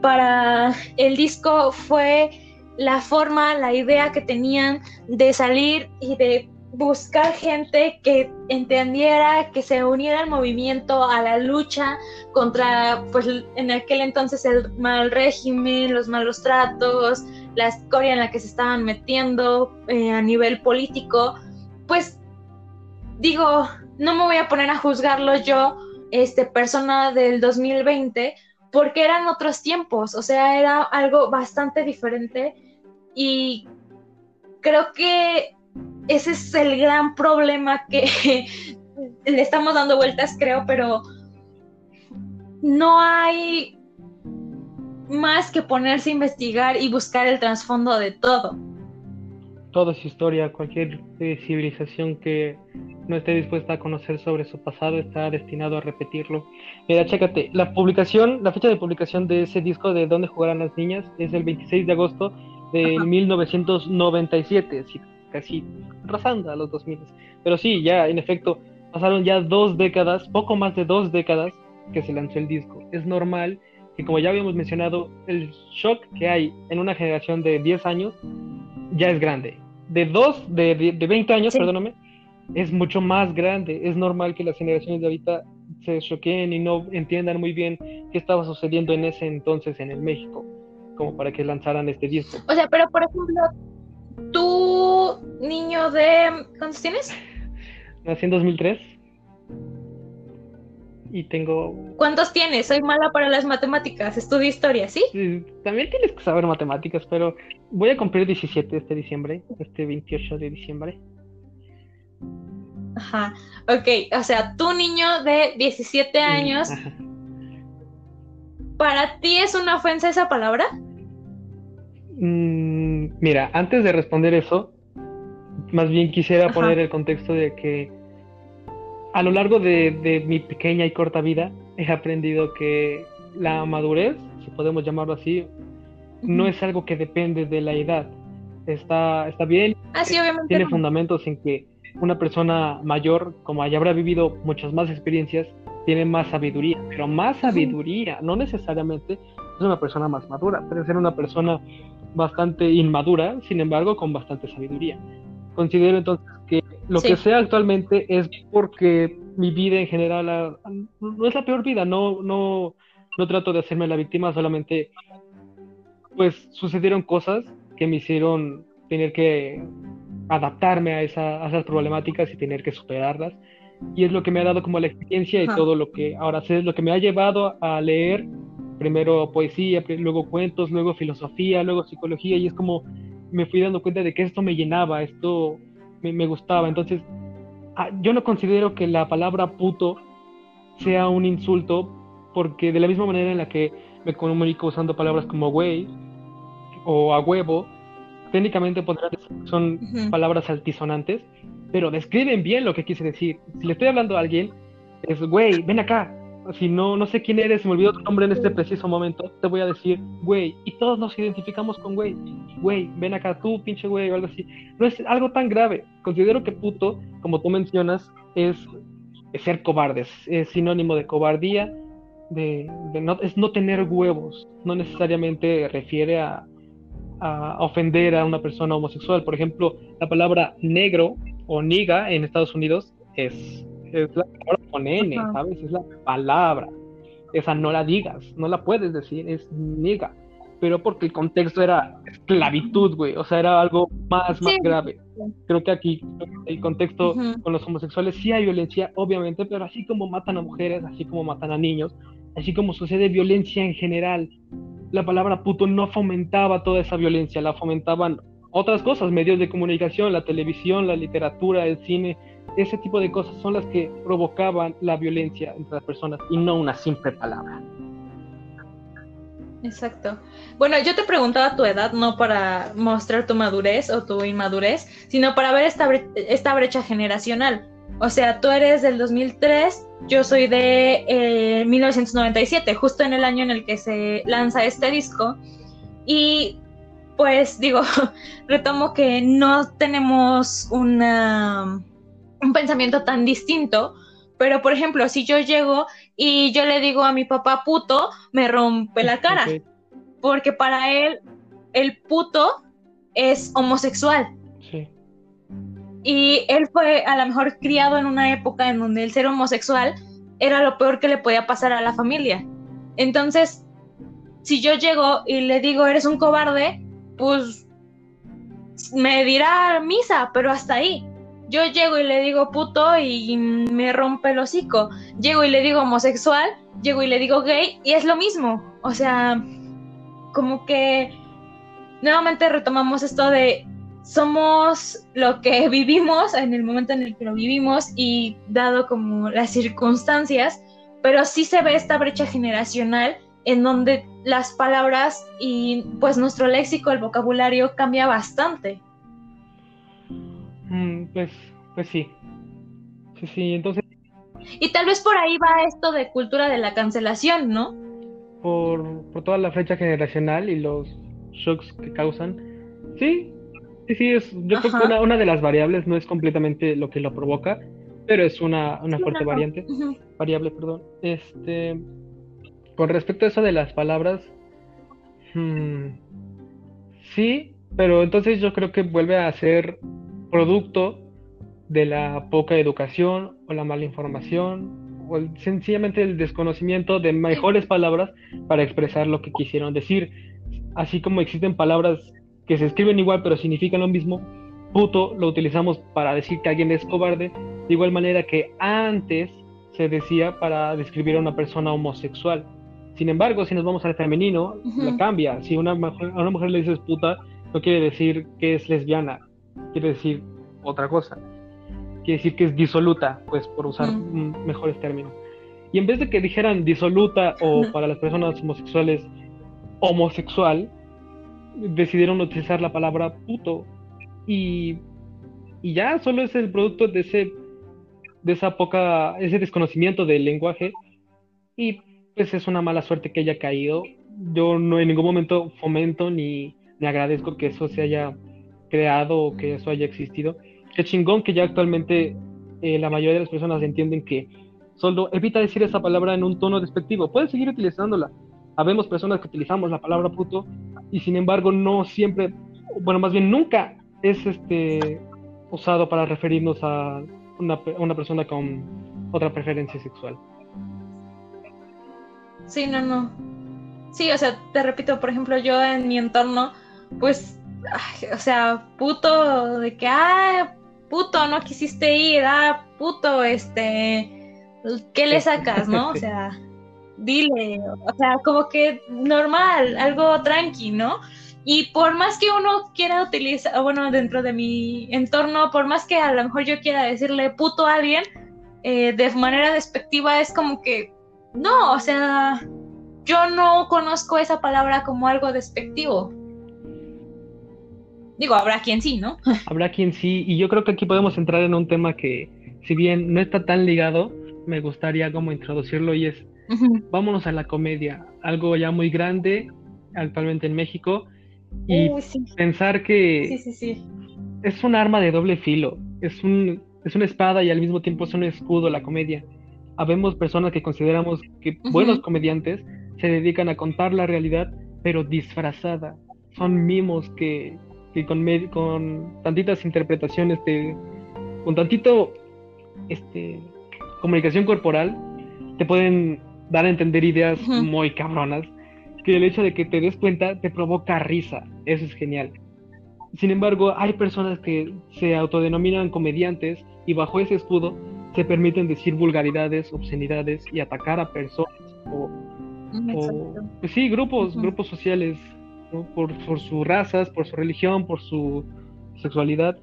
para el disco fue la forma, la idea que tenían de salir y de buscar gente que entendiera, que se uniera al movimiento, a la lucha contra, pues en aquel entonces el mal régimen, los malos tratos, la escoria en la que se estaban metiendo eh, a nivel político, pues digo, no me voy a poner a juzgarlo yo, este, persona del 2020, porque eran otros tiempos, o sea, era algo bastante diferente y creo que ese es el gran problema que le estamos dando vueltas, creo, pero no hay más que ponerse a investigar y buscar el trasfondo de todo. Todo es historia, cualquier eh, civilización que no esté dispuesta a conocer sobre su pasado está destinado a repetirlo. Mira, chécate, la publicación, la fecha de publicación de ese disco de Dónde jugarán las niñas es el 26 de agosto de 1997, así, casi rozando a los 2000. Pero sí, ya en efecto, pasaron ya dos décadas, poco más de dos décadas que se lanzó el disco. Es normal que, como ya habíamos mencionado, el shock que hay en una generación de 10 años ya es grande. De dos, de, de, 20 años, perdóname, es mucho más grande. Es normal que las generaciones de ahorita se choqueen y no entiendan muy bien qué estaba sucediendo en ese entonces en el México, como para que lanzaran este disco. O sea, pero por ejemplo, tú, niño de... ¿Cuántos tienes? Nací en 2003 y tengo... ¿Cuántos tienes? Soy mala para las matemáticas, estudio historia, ¿sí? También tienes que saber matemáticas, pero voy a cumplir 17 este diciembre, este 28 de diciembre. Ajá, ok, o sea, tu niño de 17 años, ¿para ti es una ofensa esa palabra? Mm, mira, antes de responder eso, más bien quisiera poner el contexto de que a lo largo de, mi pequeña y corta vida he aprendido que la madurez, si podemos llamarlo así, no es algo que depende de la edad. Está, está bien, ah, tiene fundamentos en que una persona mayor, como ya habrá vivido muchas más experiencias, tiene más sabiduría, pero más sabiduría, no necesariamente es una persona más madura, puede ser una persona bastante inmadura, sin embargo, con bastante sabiduría. Considero entonces que lo que sea actualmente es porque mi vida en general no es la peor vida, no, no, no trato de hacerme la víctima, solamente pues sucedieron cosas que me hicieron tener que adaptarme a, esas problemáticas y tener que superarlas. Y es lo que me ha dado como la experiencia y todo lo que ahora sé, es lo que me ha llevado a leer primero poesía, luego cuentos, luego filosofía, luego psicología, y es como me fui dando cuenta de que esto me llenaba, esto me, gustaba. Entonces, ah, yo no considero que la palabra puto sea un insulto, porque de la misma manera en la que me comunico usando palabras como güey o a huevo, técnicamente son palabras altisonantes, pero describen bien lo que quise decir. Si le estoy hablando a alguien, es güey, ven acá, si no, no sé quién eres, me olvidó tu nombre en este preciso momento, te voy a decir, güey, y todos nos identificamos con güey, güey, ven acá tú, pinche güey, o algo así. No es algo tan grave. Considero que puto, como tú mencionas, es, ser cobardes, es sinónimo de cobardía, de, no, es no tener huevos, no necesariamente refiere a, a ofender a una persona homosexual. Por ejemplo, la palabra negro o niga en Estados Unidos es es la palabra con N, ¿sabes? Es la palabra. Esa no la digas, no la puedes decir, es niga. Pero porque el contexto era esclavitud, güey. O sea, era algo más, más grave. Creo que aquí, el contexto con los homosexuales, sí hay violencia, obviamente, pero así como matan a mujeres, así como matan a niños, así como sucede violencia en general, la palabra puto no fomentaba toda esa violencia, la fomentaban otras cosas, medios de comunicación, la televisión, la literatura, el cine, ese tipo de cosas son las que provocaban la violencia entre las personas y no una simple palabra. Exacto. Bueno, yo te preguntaba tu edad no para mostrar tu madurez o tu inmadurez, sino para ver esta, esta brecha generacional. O sea, tú eres del 2003, yo soy de 1997, eh, justo en el año en el que se lanza este disco. Y pues digo, retomo que no tenemos una un pensamiento tan distinto, pero por ejemplo, si yo llego y yo le digo a mi papá puto, me rompe la cara, porque para él el puto es homosexual. Sí. Y él fue a lo mejor criado en una época en donde el ser homosexual era lo peor que le podía pasar a la familia. Entonces, si yo llego y le digo, eres un cobarde, pues me dirá misa, pero hasta ahí. Yo llego y le digo puto y me rompe el hocico. Llego y le digo homosexual, llego y le digo gay y es lo mismo. O sea, como que nuevamente retomamos esto de somos lo que vivimos en el momento en el que lo vivimos y dado como las circunstancias, pero sí se ve esta brecha generacional en donde las palabras y pues nuestro léxico, el vocabulario cambia bastante. Mm, pues, pues sí. Sí, sí, entonces. Y tal vez por ahí va esto de cultura de la cancelación, ¿no? Por, por toda la fecha generacional y los shocks que causan. Sí, sí, sí, es, yo creo que una, de las variables no es completamente lo que lo provoca, pero es una, una fuerte variante, variable, perdón. Este, con respecto a eso de las palabras, hmm, sí, pero entonces yo creo que vuelve a ser producto de la poca educación o la mala información o sencillamente el desconocimiento de mejores palabras para expresar lo que quisieron decir. Así como existen palabras que se escriben igual pero significan lo mismo, puto lo utilizamos para decir que alguien es cobarde, de igual manera que antes se decía para describir a una persona homosexual. Sin embargo, si nos vamos al femenino, la cambia. Si una mujer, a una mujer le dices puta, no quiere decir que es lesbiana, quiere decir otra cosa. Quiere decir que es disoluta, pues por usar mejores términos. Y en vez de que dijeran disoluta o para las personas homosexuales homosexual, decidieron utilizar la palabra puto. Y, y ya solo es el producto de ese de esa poca, ese desconocimiento del lenguaje. Y pues es una mala suerte que haya caído. Yo no en ningún momento fomento ni, ni agradezco que eso se haya creado o que eso haya existido. Qué chingón que ya actualmente eh, la mayoría de las personas entienden que solo evita decir esa palabra en un tono despectivo. Puedes seguir utilizándola. Habemos personas que utilizamos la palabra puto y sin embargo no siempre, bueno, más bien nunca es este usado para referirnos a una, a una persona con otra preferencia sexual. Sí, no, no. Sí, o sea, te repito, por ejemplo, yo en mi entorno, pues o sea, puto, de que, ah, puto, no quisiste ir, ah, puto, este, ¿qué le sacas, no? O sea, dile, o sea, como que normal, algo tranqui, ¿no? Y por más que uno quiera utilizar, bueno, dentro de mi entorno, por más que a lo mejor yo quiera decirle puto a alguien, eh, de manera despectiva, es como que, no, o sea, yo no conozco esa palabra como algo despectivo. Digo, habrá quien sí, ¿no? Habrá quien sí, y yo creo que aquí podemos entrar en un tema que, si bien no está tan ligado, me gustaría como introducirlo y es, vámonos a la comedia, algo ya muy grande actualmente en México, y pensar que es un arma de doble filo, es, un, es una espada y al mismo tiempo es un escudo la comedia. Habemos personas que consideramos que buenos comediantes se dedican a contar la realidad, pero disfrazada. Son mimos que con, con tantitas interpretaciones, de, con tantito este, comunicación corporal, te pueden dar a entender ideas muy cabronas, que el hecho de que te des cuenta te provoca risa, eso es genial. Sin embargo, hay personas que se autodenominan comediantes y bajo ese escudo se permiten decir vulgaridades, obscenidades y atacar a personas o, pues sí, grupos, grupos sociales por, por sus razas, por su religión, por su sexualidad,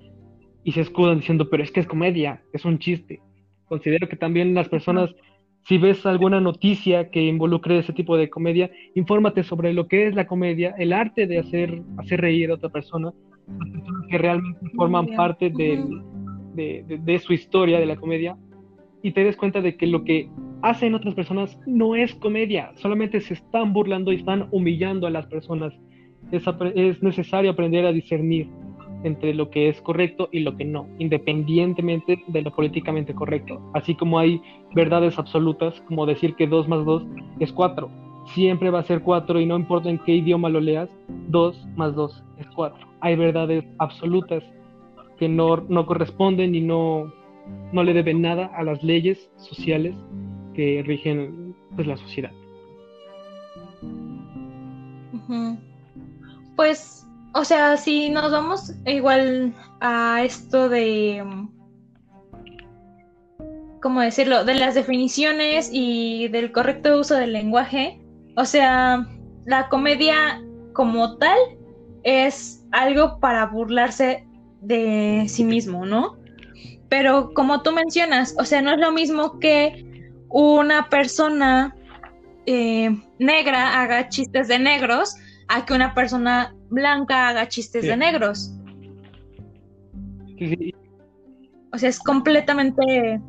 y se escudan diciendo, pero es que es comedia, es un chiste. Considero que también las personas, si ves alguna noticia que involucre ese tipo de comedia, infórmate sobre lo que es la comedia, el arte de hacer, hacer reír a otra persona, que realmente forman parte de, de su historia, de la comedia, y te des cuenta de que lo que hacen otras personas no es comedia, solamente se están burlando y están humillando a las personas es, necesario aprender a discernir entre lo que es correcto y lo que no, independientemente de lo políticamente correcto. Así como hay verdades absolutas, como decir que 2 más 2 es 4. Siempre va a ser 4 y no importa en qué idioma lo leas, 2 más 2 es 4. Hay verdades absolutas que no, no corresponden y no, no le deben nada a las leyes sociales que rigen pues, la sociedad. Pues, o sea, si nos vamos igual a esto de, ¿cómo decirlo?, de las definiciones y del correcto uso del lenguaje. O sea, la comedia como tal es algo para burlarse de sí mismo, ¿no? Pero como tú mencionas, o sea, no es lo mismo que una persona eh, negra haga chistes de negros a que una persona blanca haga chistes de negros. O sea, es completamente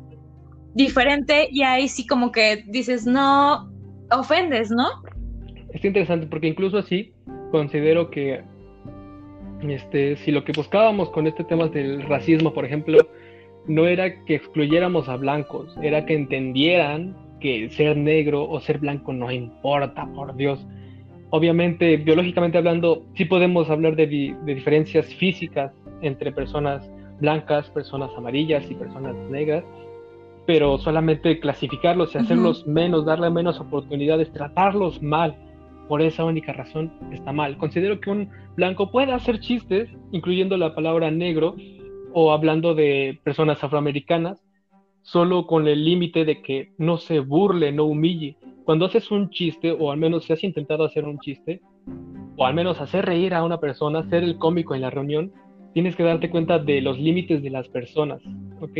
diferente y ahí sí como que dices, no, ofendes, ¿no? Es interesante porque incluso así considero que este, si lo que buscábamos con este tema del racismo, por ejemplo, no era que excluyéramos a blancos, era que entendieran que ser negro o ser blanco no importa, por Dios. Obviamente, biológicamente hablando, sí podemos hablar de, de diferencias físicas entre personas blancas, personas amarillas y personas negras, pero solamente clasificarlos y hacerlos menos, darle menos oportunidades, tratarlos mal, por esa única razón está mal. Considero que un blanco puede hacer chistes, incluyendo la palabra negro, o hablando de personas afroamericanas, solo con el límite de que no se burle, no humille. Cuando haces un chiste, o al menos si has intentado hacer un chiste, o al menos hacer reír a una persona, ser el cómico en la reunión, tienes que darte cuenta de los límites de las personas, ¿ok?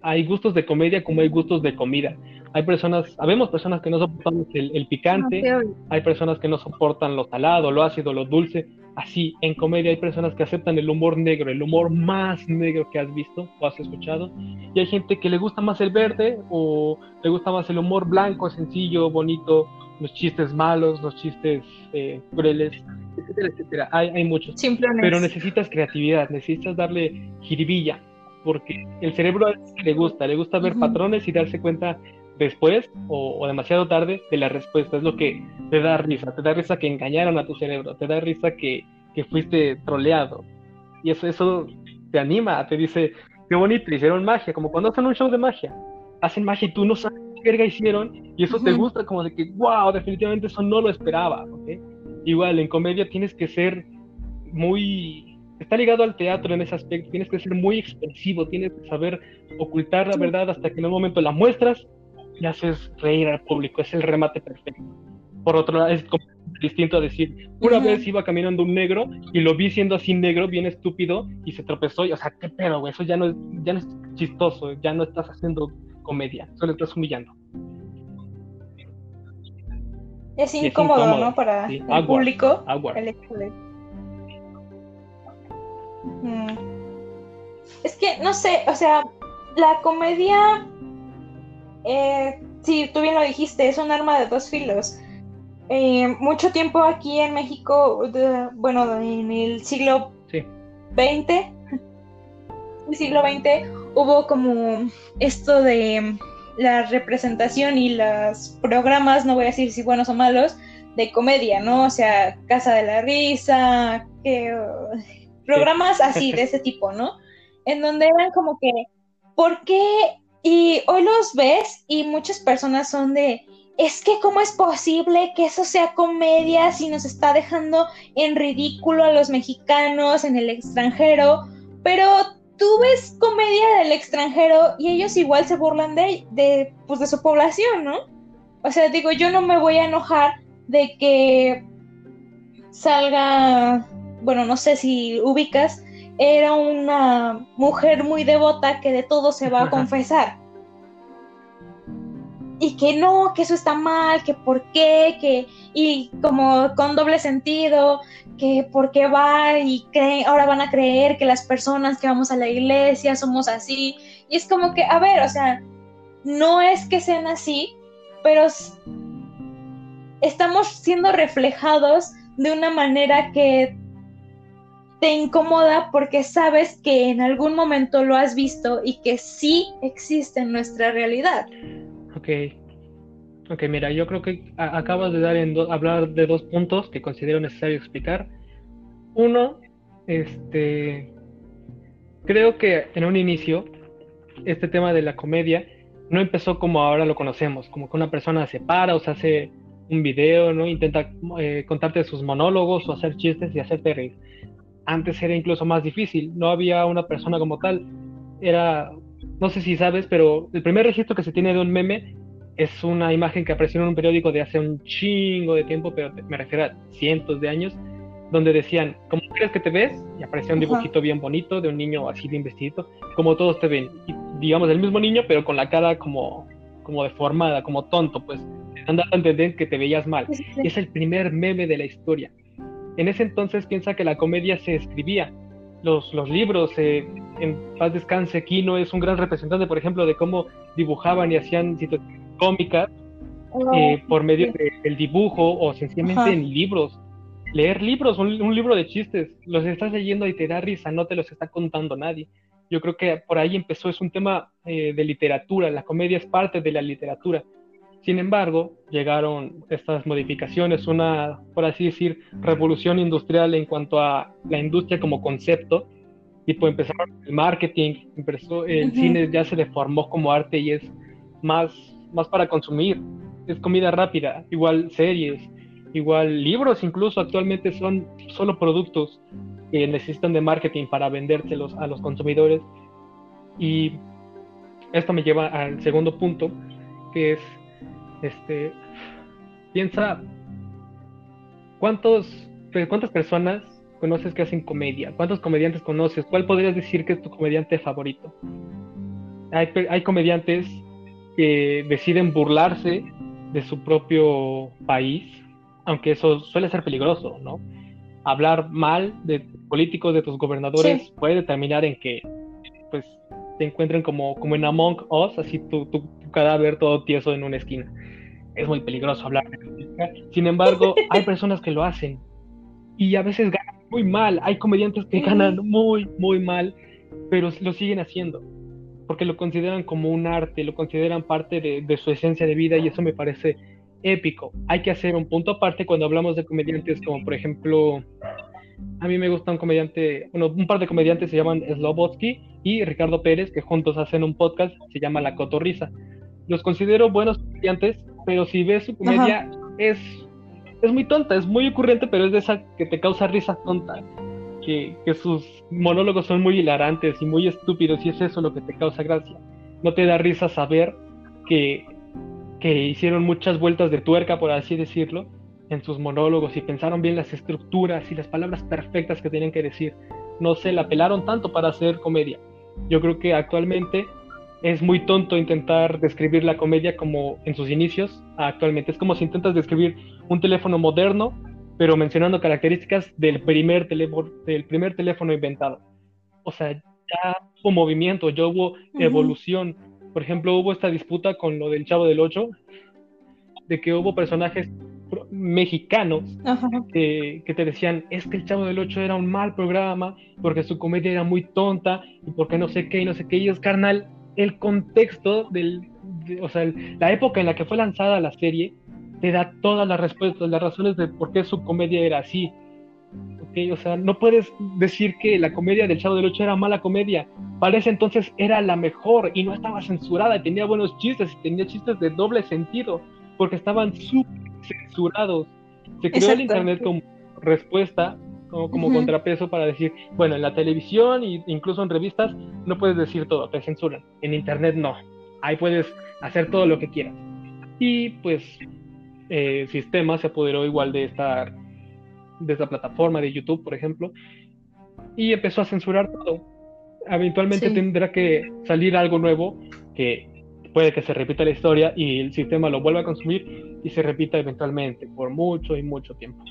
Hay gustos de comedia como hay gustos de comida. Hay personas, sabemos personas que no soportan el, picante, hay personas que no soportan lo salado, lo ácido, lo dulce. Así, en comedia hay personas que aceptan el humor negro, el humor más negro que has visto o has escuchado. Y hay gente que le gusta más el verde o le gusta más el humor blanco, sencillo, bonito, los chistes malos, los chistes eh, crueles, etcétera, etcétera. Hay, hay muchos. Pero necesitas creatividad, necesitas darle jiribilla, porque el cerebro le gusta, le gusta ver patrones y darse cuenta después o, demasiado tarde de la respuesta. Es lo que te da risa. Te da risa que engañaron a tu cerebro. Te da risa que, fuiste troleado. Y eso, eso te anima, te dice, qué bonito, hicieron magia. Como cuando hacen un show de magia. Hacen magia y tú no sabes qué verga hicieron. Y eso te gusta como de que, wow, definitivamente eso no lo esperaba. Igual, en comedia tienes que ser muy está ligado al teatro en ese aspecto, tienes que ser muy expresivo, tienes que saber ocultar la verdad hasta que en un momento la muestras y haces reír al público, es el remate perfecto. Por otro lado, es distinto a decir, una vez iba caminando un negro y lo vi siendo así negro, bien estúpido, y se tropezó, y, o sea, qué pedo, güey, eso ya no, es, ya no es chistoso, ya no estás haciendo comedia, solo estás humillando. Es incómodo, ¿no? Para el público. Es que, no sé, o sea, la comedia eh, sí, tú bien lo dijiste, es un arma de dos filos. Eh, mucho tiempo aquí en México, bueno, en el siglo XX, el siglo XX, hubo como esto de la representación y los programas, no voy a decir si buenos o malos, de comedia, ¿no? O sea, Casa de la Risa, programas así, de ese tipo, ¿no? En donde eran como que, ¿por qué y hoy los ves y muchas personas son de, es que cómo es posible que eso sea comedia si nos está dejando en ridículo a los mexicanos en el extranjero, pero tú ves comedia del extranjero y ellos igual se burlan de, de, pues de su población, ¿no? O sea, digo, yo no me voy a enojar de que salga, bueno, no sé si ubicas era una mujer muy devota que de todo se va a confesar. Y que no, que eso está mal, que por qué, que, y como con doble sentido, que por qué va y creen, ahora van a creer que las personas que vamos a la iglesia somos así. Y es como que, a ver, o sea, no es que sean así, pero estamos siendo reflejados de una manera que te incomoda porque sabes que en algún momento lo has visto y que sí existe en nuestra realidad. Ok. Ok, mira, yo creo que acabas de dar en hablar de dos puntos que considero necesario explicar. Uno, este, creo que en un inicio este tema de la comedia no empezó como ahora lo conocemos, como que una persona se para o se hace un video, ¿no? Intenta eh, contarte sus monólogos o hacer chistes y hacerte reír antes era incluso más difícil, no había una persona como tal, era no sé si sabes, pero el primer registro que se tiene de un meme es una imagen que apareció en un periódico de hace un chingo de tiempo, pero me refiero a cientos de años, donde decían, ¿cómo crees que te ves? Y aparecía un dibujito bien bonito de un niño así bien vestido, como todos te ven. digamos, el mismo niño, pero con la cara como, como deformada, como tonto, pues. Andando a entender que te veías mal. Y es el primer meme de la historia. En ese entonces piensa que la comedia se escribía. Los, los libros, eh, en paz descanse, Kino es un gran representante, por ejemplo, de cómo dibujaban y hacían situaciones cómicas oh, eh, por medio del dibujo o sencillamente en libros leer libros, un, libro de chistes, los estás leyendo y te da risa, no te los está contando nadie. Yo creo que por ahí empezó, es un tema eh, de literatura, la comedia es parte de la literatura. Sin embargo, llegaron estas modificaciones, una, por así decir, revolución industrial en cuanto a la industria como concepto, y pues empezaron el marketing, empezó, el cine ya se deformó como arte y es más, más para consumir, es comida rápida, igual series, Igual libros incluso actualmente son solo productos que necesitan de marketing para vendérselos a los consumidores. Y esto me lleva al segundo punto, que es, este, piensa, ¿cuántos, ¿cuántas personas conoces que hacen comedia? ¿Cuántos comediantes conoces? ¿Cuál podrías decir que es tu comediante favorito? Hay, hay comediantes que deciden burlarse de su propio país aunque eso suele ser peligroso, ¿no? Hablar mal de políticos, de tus gobernadores, puede terminar en que, pues, te encuentren como, como en Among Us, así tu, tu, cadáver todo tieso en una esquina. Es muy peligroso hablar de política. Sin embargo, hay personas que lo hacen y a veces ganan muy mal. Hay comediantes que ganan muy, muy mal, pero lo siguen haciendo porque lo consideran como un arte, lo consideran parte de, de su esencia de vida y eso me parece épico. Hay que hacer un punto aparte cuando hablamos de comediantes como por ejemplo, a mí me gusta un comediante, bueno, un par de comediantes se llaman Slobotsky y Ricardo Pérez, que juntos hacen un podcast, se llama La Cotorrisa. Los considero buenos comediantes, pero si ves su comedia es, es muy tonta, es muy ocurrente, pero es de esa que te causa risa tonta. Que, que sus monólogos son muy hilarantes y muy estúpidos y es eso lo que te causa gracia. No te da risa saber que que hicieron muchas vueltas de tuerca, por así decirlo, en sus monólogos y pensaron bien las estructuras y las palabras perfectas que tenían que decir. No se la pelaron tanto para hacer comedia. Yo creo que actualmente es muy tonto intentar describir la comedia como en sus inicios. Actualmente es como si intentas describir un teléfono moderno, pero mencionando características del primer teléfono, del primer teléfono inventado. O sea, ya hubo movimiento, ya hubo evolución por ejemplo, hubo esta disputa con lo del Chavo del Ocho, de que hubo personajes mexicanos que, te decían, es que el Chavo del Ocho era un mal programa, porque su comedia era muy tonta, y porque no sé qué, y no sé qué, y es carnal, el contexto del, o sea, la época en la que fue lanzada la serie, te da todas las respuestas, las razones de por qué su comedia era así. O sea, no puedes decir que la comedia del Chavo del Ocho era mala comedia. Para ese entonces era la mejor y no estaba censurada, tenía buenos chistes y tenía chistes de doble sentido, porque estaban súper censurados. Se creó el Internet como respuesta, como, contrapeso para decir, bueno, en la televisión e incluso en revistas no puedes decir todo, te censuran. En Internet no. Ahí puedes hacer todo lo que quieras. Y pues eh, el sistema se apoderó igual de esta de esa plataforma de YouTube, por ejemplo, y empezó a censurar todo. Eventualmente tendrá que salir algo nuevo que puede que se repita la historia y el sistema lo vuelva a consumir y se repita eventualmente por mucho y mucho tiempo.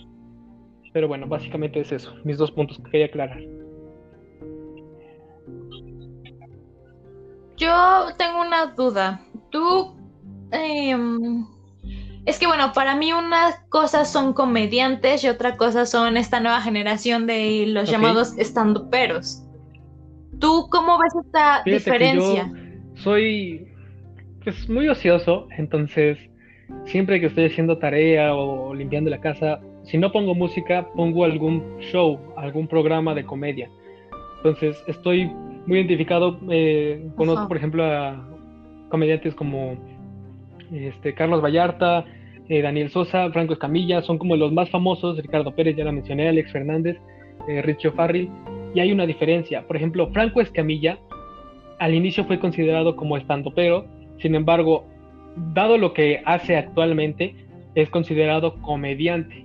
Pero bueno, básicamente es eso, mis dos puntos que quería aclarar. Yo tengo una duda. ¿Tú eh, es que bueno, para mí una cosa son comediantes y otra cosa son esta nueva generación de los llamados estanduperos. ¿Tú cómo ves esta diferencia? soy pues muy ocioso, entonces siempre que estoy haciendo tarea o limpiando la casa, si no pongo música, pongo algún show, algún programa de comedia. Entonces estoy muy identificado, eh, conozco por ejemplo a comediantes como este, Carlos Vallarta, eh, Daniel Sosa, Franco Escamilla, son como los más famosos, Ricardo Pérez, ya la mencioné, Alex Fernández, eh, Richo Farril, y hay una diferencia. Por ejemplo, Franco Escamilla al inicio fue considerado como estando pero, sin embargo, dado lo que hace actualmente, es considerado comediante.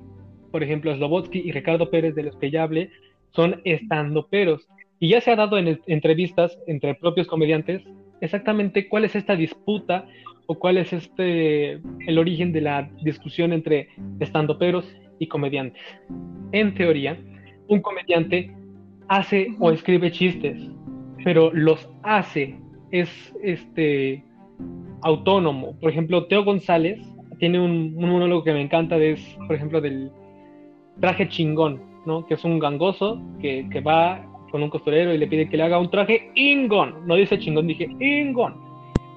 Por ejemplo, Slobotsky y Ricardo Pérez, de los que ya hablé, son estando peros. Y ya se ha dado en entrevistas entre propios comediantes exactamente cuál es esta disputa o cuál es este el origen de la discusión entre estando peros y comediantes. En teoría, un comediante hace o escribe chistes, pero los hace, es este autónomo. Por ejemplo, Teo González tiene un, monólogo que me encanta, es, por ejemplo, del traje chingón, ¿no? Que es un gangoso que, va con un costurero y le pide que le haga un traje ingón. No dice chingón, dije ingón.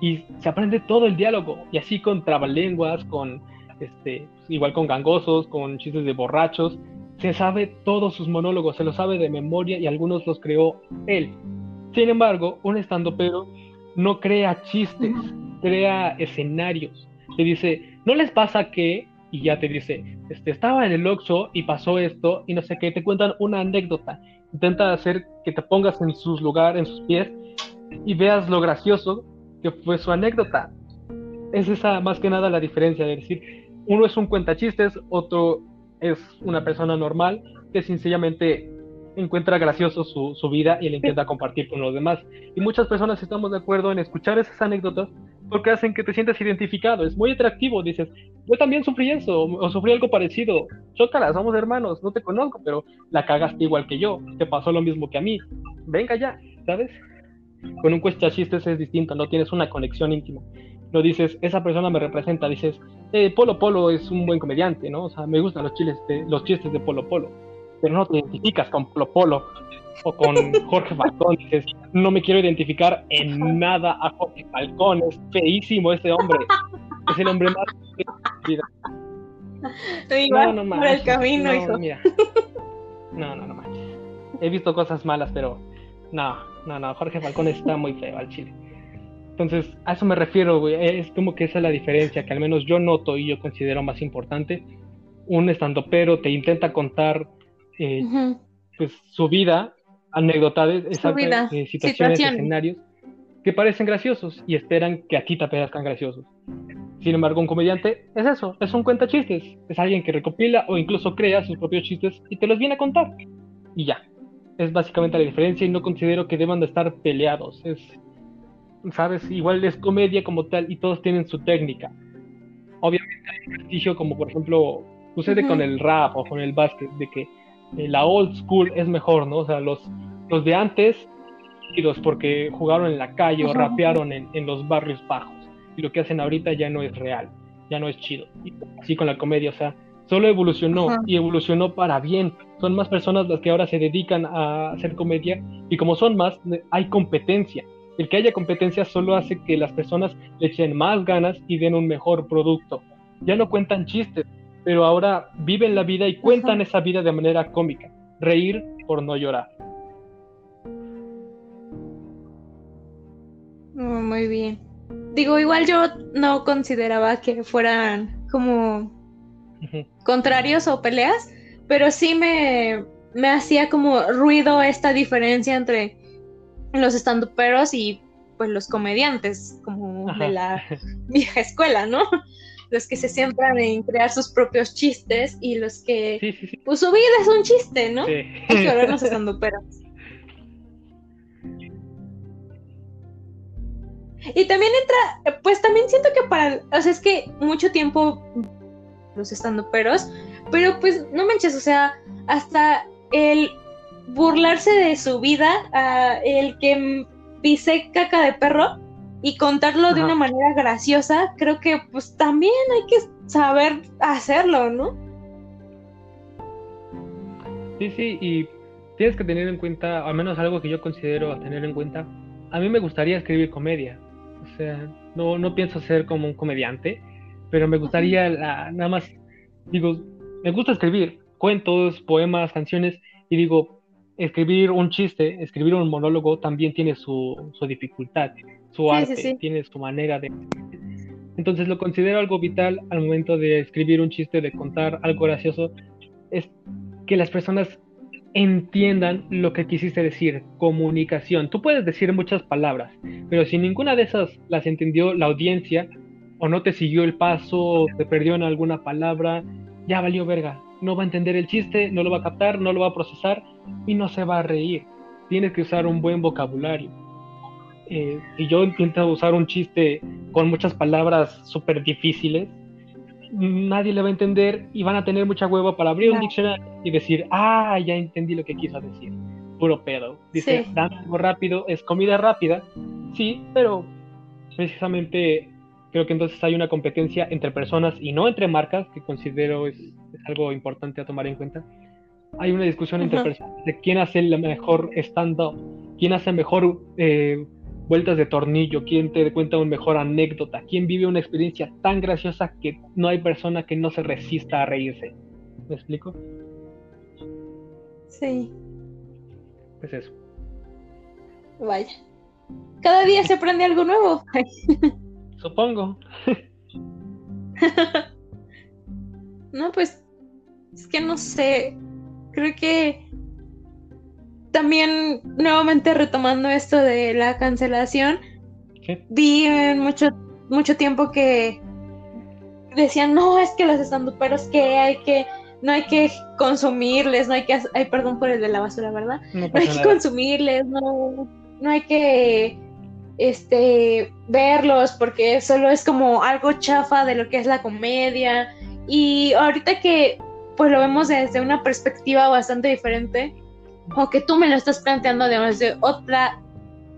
Y se aprende todo el diálogo. Y así con trabalenguas, con este, igual con gangosos, con chistes de borrachos. Se sabe todos sus monólogos, se los sabe de memoria y algunos los creó él. Sin embargo, un estandopero no crea chistes, crea escenarios. Te dice, ¿no les pasa que? Y ya te dice, este, estaba en el Oxxo y pasó esto y no sé qué, te cuentan una anécdota. Intenta hacer que te pongas en sus lugares, en sus pies y veas lo gracioso que fue su anécdota. Es esa más que nada la diferencia de decir, uno es un cuentachistes, otro es una persona normal que sencillamente encuentra gracioso su, su, vida y le intenta compartir con los demás. Y muchas personas estamos de acuerdo en escuchar esas anécdotas porque hacen que te sientas identificado. Es muy atractivo. Dices, yo también sufrí eso o, sufrí algo parecido. Chócala, somos hermanos, no te conozco, pero la cagaste igual que yo. Te pasó lo mismo que a mí. Venga ya, ¿sabes? Con un cuesta chistes es distinto, no tienes una conexión íntima. No dices, esa persona me representa, dices, eh, Polo Polo es un buen comediante, ¿no? O sea, me gustan los, chiles los chistes de Polo Polo pero no te identificas con Polo Polo o con Jorge Falcón. Dices, no me quiero identificar en nada a Jorge Falcón, es feísimo ese hombre. Es el hombre más de mi vida. No, no por el camino, no, No, no, no manches. He visto cosas malas, pero no, no, no. Jorge Falcón está muy feo al chile. Entonces, a eso me refiero, güey. Es como que esa es la diferencia que al menos yo noto y yo considero más importante. Un estandopero te intenta contar eh, pues, su vida, anécdotas, eh, situaciones, escenarios que parecen graciosos y esperan que a ti te parezcan graciosos. Sin embargo, un comediante es eso, es un cuenta chistes, es alguien que recopila o incluso crea sus propios chistes y te los viene a contar. Y ya, es básicamente la diferencia y no considero que deban de estar peleados. Es, sabes, igual es comedia como tal y todos tienen su técnica. Obviamente hay prestigio como por ejemplo sucede con el rap o con el básquet, de que eh, la old school es mejor, ¿no? O sea, los, los de antes, porque jugaron en la calle o rapearon en, en, los barrios bajos. Y lo que hacen ahorita ya no es real, ya no es chido. así con la comedia, o sea, solo evolucionó y evolucionó para bien. Son más personas las que ahora se dedican a hacer comedia y como son más, hay competencia. El que haya competencia solo hace que las personas le echen más ganas y den un mejor producto. Ya no cuentan chistes, pero ahora viven la vida y cuentan esa vida de manera cómica. Reír por no llorar. Oh, muy bien. Digo, igual yo no consideraba que fueran como contrarios o peleas, pero sí me, me hacía como ruido esta diferencia entre los estanduperos y pues los comediantes, como de la vieja escuela, ¿no? Los que se centran en crear sus propios chistes y los que, pues su vida es un chiste, ¿no? Hay que volvernos peros. Y también entra, pues también siento que para, o sea, es que mucho tiempo los estando peros, pero pues no manches, o sea, hasta el burlarse de su vida, el que pise caca de perro, y contarlo de una manera graciosa, creo que pues también hay que saber hacerlo, ¿no? Sí, sí, y tienes que tener en cuenta, al menos algo que yo considero tener en cuenta, a mí me gustaría escribir comedia, o sea, no, no pienso ser como un comediante, pero me gustaría nada más, digo, me gusta escribir cuentos, poemas, canciones, y digo, escribir un chiste, escribir un monólogo también tiene su, su dificultad su arte, tiene su manera de... Entonces lo considero algo vital al momento de escribir un chiste, de contar algo gracioso, es que las personas entiendan lo que quisiste decir, comunicación. Tú puedes decir muchas palabras, pero si ninguna de esas las entendió la audiencia, o no te siguió el paso, o te perdió en alguna palabra, ya valió verga. No va a entender el chiste, no lo va a captar, no lo va a procesar y no se va a reír. Tienes que usar un buen vocabulario. Eh, si yo intento usar un chiste con muchas palabras súper difíciles, nadie le va a entender y van a tener mucha hueva para abrir un diccionario y decir, ah, ya entendí lo que quiso decir. Puro pedo. Dice, sí. algo rápido, es comida rápida. Sí, pero precisamente creo que entonces hay una competencia entre personas y no entre marcas, que considero es, algo importante a tomar en cuenta. Hay una discusión entre personas de quién hace el mejor stand-up, quién hace mejor eh, vueltas de tornillo, quién te cuenta una mejor anécdota, quién vive una experiencia tan graciosa que no hay persona que no se resista a reírse. ¿Me explico? Sí. Pues eso. Vaya. Cada día se aprende algo nuevo. Supongo. no, pues es que no sé. Creo que también nuevamente retomando esto de la cancelación, vi en mucho, mucho tiempo que decían, no, es que los estanduperos que hay que, no hay que consumirles, no hay que, ay, perdón por el de la basura, ¿verdad? No, hay que consumirles, no, no hay que este verlos porque solo es como algo chafa de lo que es la comedia y ahorita que pues lo vemos desde una perspectiva bastante diferente o que tú me lo estás planteando desde otra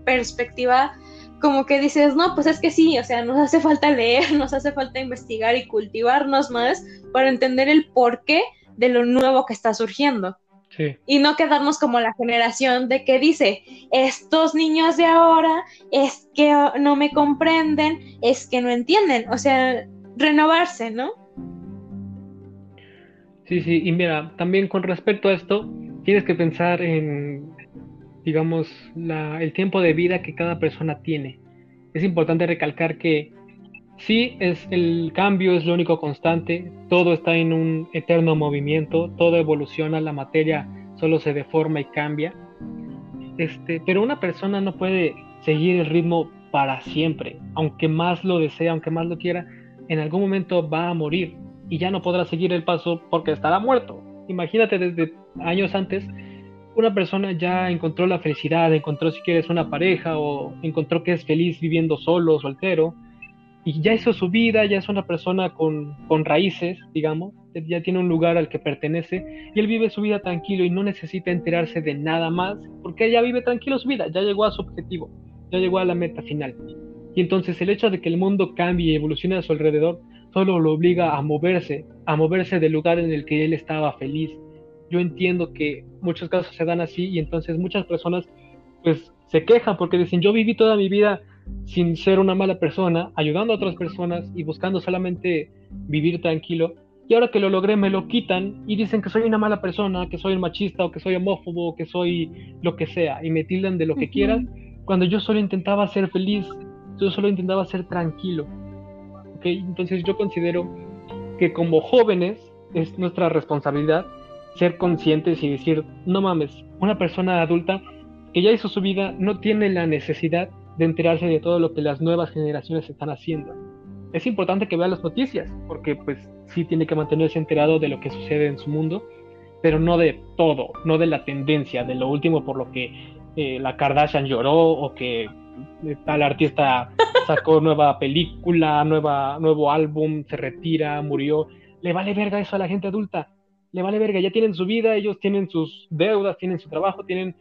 perspectiva, como que dices, no, pues es que sí, o sea, nos hace falta leer, nos hace falta investigar y cultivarnos más para entender el porqué de lo nuevo que está surgiendo. Sí. Y no quedarnos como la generación de que dice, estos niños de ahora es que no me comprenden, es que no entienden, o sea, renovarse, ¿no? Sí, sí, y mira, también con respecto a esto, tienes que pensar en, digamos, el tiempo de vida que cada persona tiene. Es importante recalcar que sí, es, el cambio es lo único constante, todo está en un eterno movimiento, todo evoluciona, la materia solo se deforma y cambia. Este, pero una persona no puede seguir el ritmo para siempre, aunque más lo desea, aunque más lo quiera, en algún momento va a morir y ya no podrá seguir el paso porque estará muerto. Imagínate desde años antes, una persona ya encontró la felicidad, encontró si quieres una pareja o encontró que es feliz viviendo solo, soltero, y ya hizo su vida, ya es una persona con, con raíces, digamos, ya tiene un lugar al que pertenece y él vive su vida tranquilo y no necesita enterarse de nada más porque ya vive tranquilo su vida, ya llegó a su objetivo, ya llegó a la meta final. Y entonces el hecho de que el mundo cambie y evolucione a su alrededor solo lo obliga a moverse, a moverse del lugar en el que él estaba feliz. Yo entiendo que muchos casos se dan así y entonces muchas personas pues se quejan porque dicen yo viví toda mi vida sin ser una mala persona, ayudando a otras personas y buscando solamente vivir tranquilo. Y ahora que lo logré me lo quitan y dicen que soy una mala persona, que soy un machista o que soy homófobo, que soy lo que sea y me tildan de lo que quieran, cuando yo solo intentaba ser feliz, yo solo intentaba ser tranquilo. Entonces yo considero que como jóvenes es nuestra responsabilidad ser conscientes y decir, no mames, una persona adulta que ya hizo su vida no tiene la necesidad de enterarse de todo lo que las nuevas generaciones están haciendo. Es importante que vea las noticias, porque pues sí tiene que mantenerse enterado de lo que sucede en su mundo, pero no de todo, no de la tendencia, de lo último por lo que eh, la Kardashian lloró o que tal artista sacó nueva película, nueva, nuevo álbum, se retira, murió. Le vale verga eso a la gente adulta. Le vale verga, ya tienen su vida, ellos tienen sus deudas, tienen su trabajo, tienen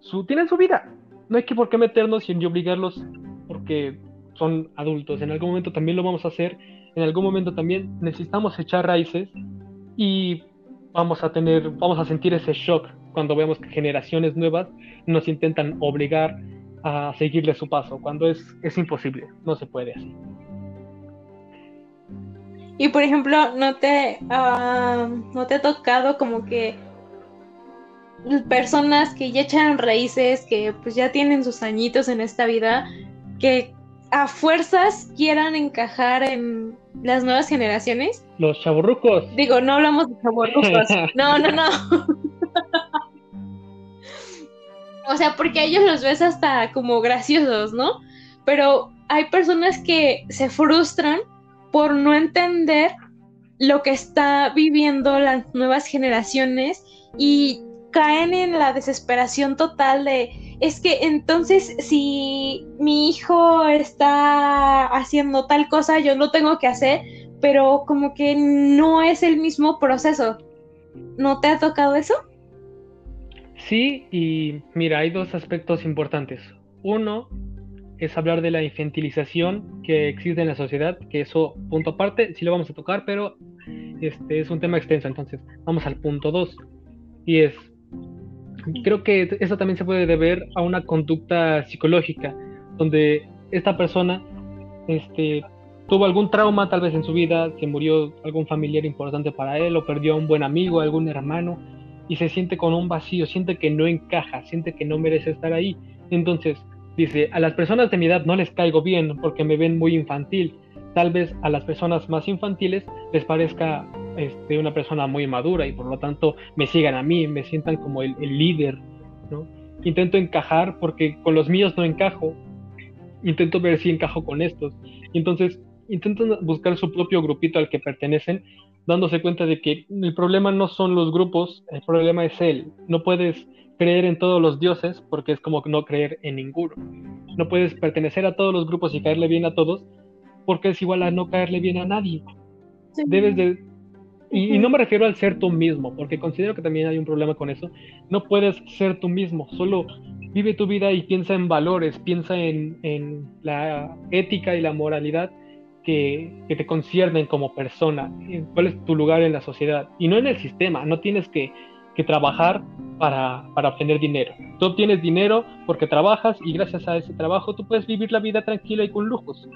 su, tienen su vida. No hay que por qué meternos y obligarlos porque son adultos. En algún momento también lo vamos a hacer. En algún momento también necesitamos echar raíces y vamos a tener, vamos a sentir ese shock cuando vemos que generaciones nuevas nos intentan obligar a seguirle su paso, cuando es, es imposible, no se puede así. Y por ejemplo, ¿no te, ah, ¿no te ha tocado como que personas que ya echaron raíces, que pues ya tienen sus añitos en esta vida, que a fuerzas quieran encajar en las nuevas generaciones? Los chaburrucos. Digo, no hablamos de chaburrucos. no, no, no. o sea, porque a ellos los ves hasta como graciosos, ¿no? Pero hay personas que se frustran por no entender lo que está viviendo las nuevas generaciones y caen en la desesperación total de, es que entonces si mi hijo está haciendo tal cosa, yo lo tengo que hacer, pero como que no es el mismo proceso. ¿No te ha tocado eso? Sí, y mira, hay dos aspectos importantes. Uno es hablar de la infantilización que existe en la sociedad, que eso, punto aparte, sí lo vamos a tocar, pero este es un tema extenso, entonces vamos al punto dos. Y es, creo que eso también se puede deber a una conducta psicológica, donde esta persona este, tuvo algún trauma tal vez en su vida, que murió algún familiar importante para él, o perdió a un buen amigo, algún hermano, y se siente con un vacío, siente que no encaja, siente que no merece estar ahí. Entonces, dice, a las personas de mi edad no les caigo bien porque me ven muy infantil. Tal vez a las personas más infantiles les parezca este, una persona muy madura y por lo tanto me sigan a mí, me sientan como el, líder. Intento encajar porque con los míos no encajo. Intento ver si encajo con estos. Entonces intentan buscar su propio grupito al que pertenecen, dándose cuenta de que el problema no son los grupos, el problema es él. No puedes creer en todos los dioses porque es como no creer en ninguno. No puedes pertenecer a todos los grupos y caerle bien a todos porque es igual a no caerle bien a nadie. Debes de... Y, no me refiero al ser tú mismo, porque considero que también hay un problema con eso. No puedes ser tú mismo, solo vive tu vida y piensa en valores, piensa en, en la ética y la moralidad que, te conciernen como persona, cuál es tu lugar en la sociedad y no en el sistema, no tienes que, trabajar para, para, obtener dinero. Tú obtienes dinero porque trabajas y gracias a ese trabajo tú puedes vivir la vida tranquila y con lujos.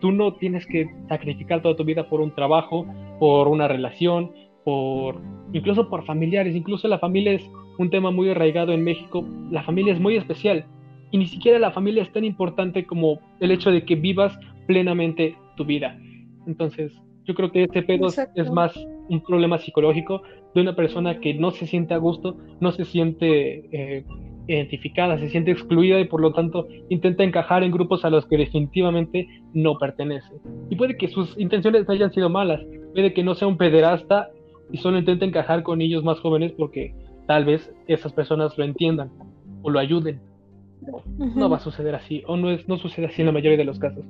Tú no tienes que sacrificar toda tu vida por un trabajo, por una relación, por incluso por familiares, incluso la familia es un tema muy arraigado en México, la familia es muy especial y ni siquiera la familia es tan importante como el hecho de que vivas plenamente tu vida. Entonces, yo creo que este pedo es más un problema psicológico de una persona que no se siente a gusto, no se siente eh, identificada, se siente excluida y por lo tanto intenta encajar en grupos a los que definitivamente no pertenece. Y puede que sus intenciones hayan sido malas, puede que no sea un pederasta y solo intenta encajar con niños más jóvenes porque tal vez esas personas lo entiendan o lo ayuden. No va a suceder así, o no, es, no sucede así en la mayoría de los casos.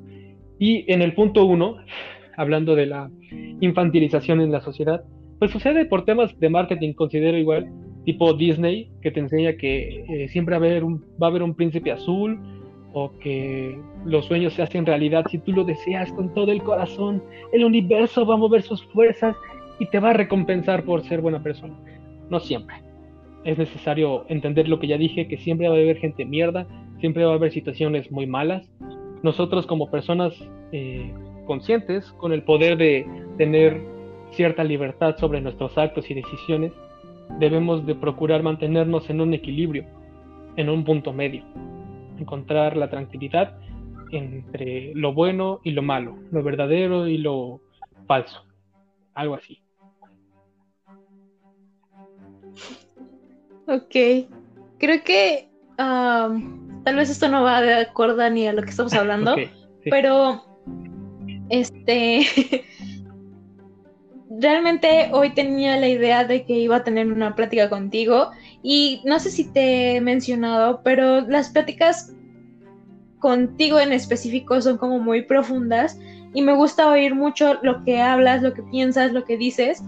Y en el punto uno, hablando de la infantilización en la sociedad, pues sucede por temas de marketing, considero igual, tipo Disney, que te enseña que eh, siempre va a, haber un, va a haber un príncipe azul o que los sueños se hacen realidad si tú lo deseas con todo el corazón. El universo va a mover sus fuerzas y te va a recompensar por ser buena persona. No siempre. Es necesario entender lo que ya dije, que siempre va a haber gente mierda, siempre va a haber situaciones muy malas, nosotros como personas eh, conscientes, con el poder de tener cierta libertad sobre nuestros actos y decisiones, debemos de procurar mantenernos en un equilibrio, en un punto medio, encontrar la tranquilidad entre lo bueno y lo malo, lo verdadero y lo falso, algo así. Ok, creo que tal vez esto no va de acuerdo ni a lo que estamos hablando, pero este realmente hoy tenía la idea de que iba a tener una plática contigo y no sé si te he mencionado, pero las pláticas contigo en específico son como muy profundas y me gusta oír mucho lo que hablas, lo que piensas, lo que dices.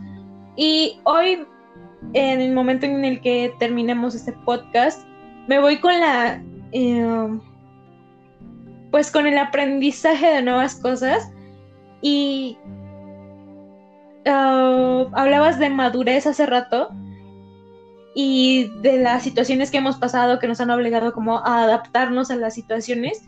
Y hoy, en el momento en el que terminemos este podcast, me voy con la Em, pues con el aprendizaje de nuevas cosas y ah, hablabas de madurez hace rato y de las situaciones que hemos pasado que nos han obligado como a adaptarnos a las situaciones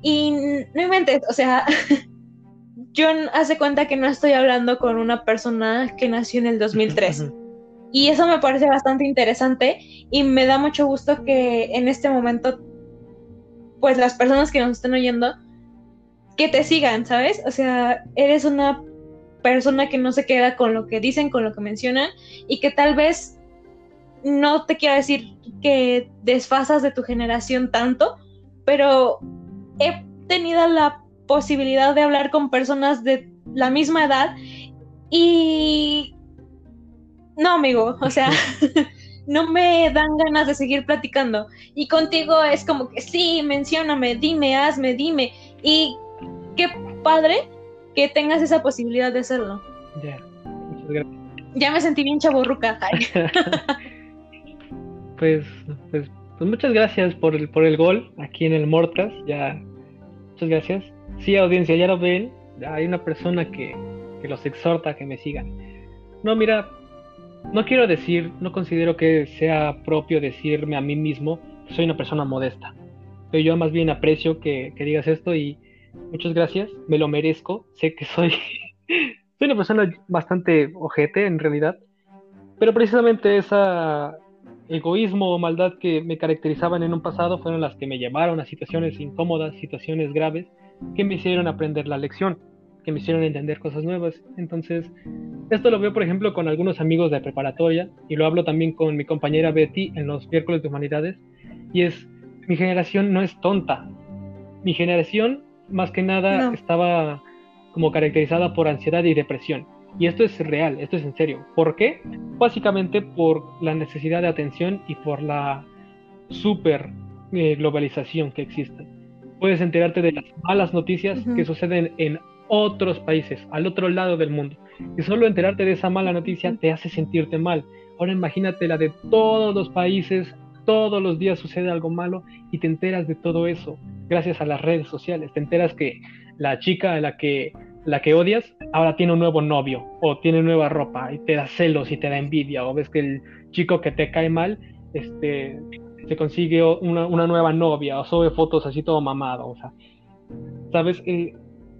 y no inventes, o sea, yo hace cuenta que no estoy hablando con una persona que nació en el 2003. Y eso me parece bastante interesante y me da mucho gusto que en este momento pues las personas que nos están oyendo, que te sigan, ¿sabes? O sea, eres una persona que no se queda con lo que dicen, con lo que mencionan, y que tal vez no te quiero decir que desfasas de tu generación tanto, pero he tenido la posibilidad de hablar con personas de la misma edad y no, amigo, o sea, no me dan ganas de seguir platicando. Y contigo es como que sí, mencióname, dime, hazme, dime. Y qué padre que tengas esa posibilidad de hacerlo. Ya, muchas gracias. Ya me sentí bien chaburruca. pues, pues, pues, muchas gracias por el, por el gol aquí en el Mortas. Ya, muchas gracias. Sí, audiencia, ya lo ven. Hay una persona que, que los exhorta a que me sigan. No, mira, no quiero decir, no considero que sea propio decirme a mí mismo que soy una persona modesta. Pero yo más bien aprecio que, digas esto y muchas gracias, me lo merezco. Sé que soy, soy una persona bastante ojete en realidad, pero precisamente esa egoísmo o maldad que me caracterizaban en un pasado fueron las que me llevaron a situaciones incómodas, situaciones graves, que me hicieron aprender la lección que me hicieron entender cosas nuevas. Entonces, esto lo veo, por ejemplo, con algunos amigos de preparatoria y lo hablo también con mi compañera Betty en los miércoles de humanidades. Y es, mi generación no es tonta. Mi generación, más que nada, estaba como caracterizada por ansiedad y depresión. Y esto es real, esto es en serio. ¿Por qué? Básicamente por la necesidad de atención y por la super eh, globalización que existe. Puedes enterarte de las malas noticias que suceden en otros países, al otro lado del mundo. Y solo enterarte de esa mala noticia te hace sentirte mal. Ahora imagínate la de todos los países, todos los días sucede algo malo y te enteras de todo eso gracias a las redes sociales. Te enteras que la chica a la que, la que odias ahora tiene un nuevo novio o tiene nueva ropa y te da celos y te da envidia o ves que el chico que te cae mal este, se consigue una, una nueva novia o sube fotos así todo mamado. O sea, ¿sabes? Eh,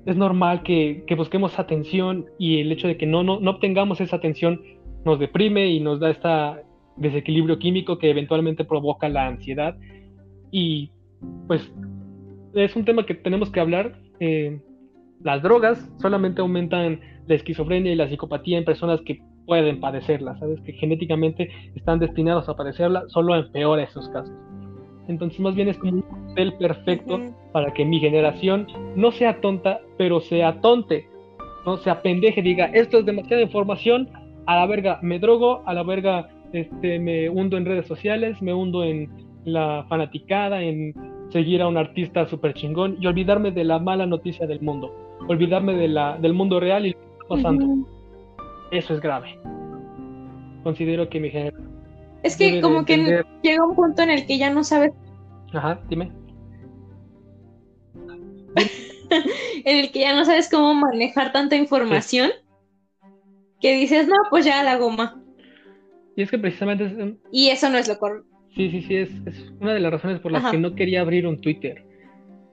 es normal que, busquemos atención y el hecho de que no, no, obtengamos esa atención nos deprime y nos da este desequilibrio químico que eventualmente provoca la ansiedad. Y pues es un tema que tenemos que hablar. Eh, las drogas solamente aumentan la esquizofrenia y la psicopatía en personas que pueden padecerla, ¿sabes? Que genéticamente están destinados a padecerla, solo empeora esos casos. Entonces más bien es como un papel perfecto para que mi generación no sea tonta, pero sea tonte, no sea pendeje, diga, esto es demasiada información, a la verga me drogo, a la verga este, me hundo en redes sociales, me hundo en la fanaticada, en seguir a un artista súper chingón y olvidarme de la mala noticia del mundo, olvidarme de la, del mundo real y lo que está pasando. Eso es grave. Considero que mi generación es que como que llega un punto en el que ya no sabes. Ajá, dime. en el que ya no sabes cómo manejar tanta información que dices, no, pues ya la goma. Y es que precisamente Y eso no es lo correcto. Sí, sí, sí, es, es, una de las razones por las que no quería abrir un Twitter.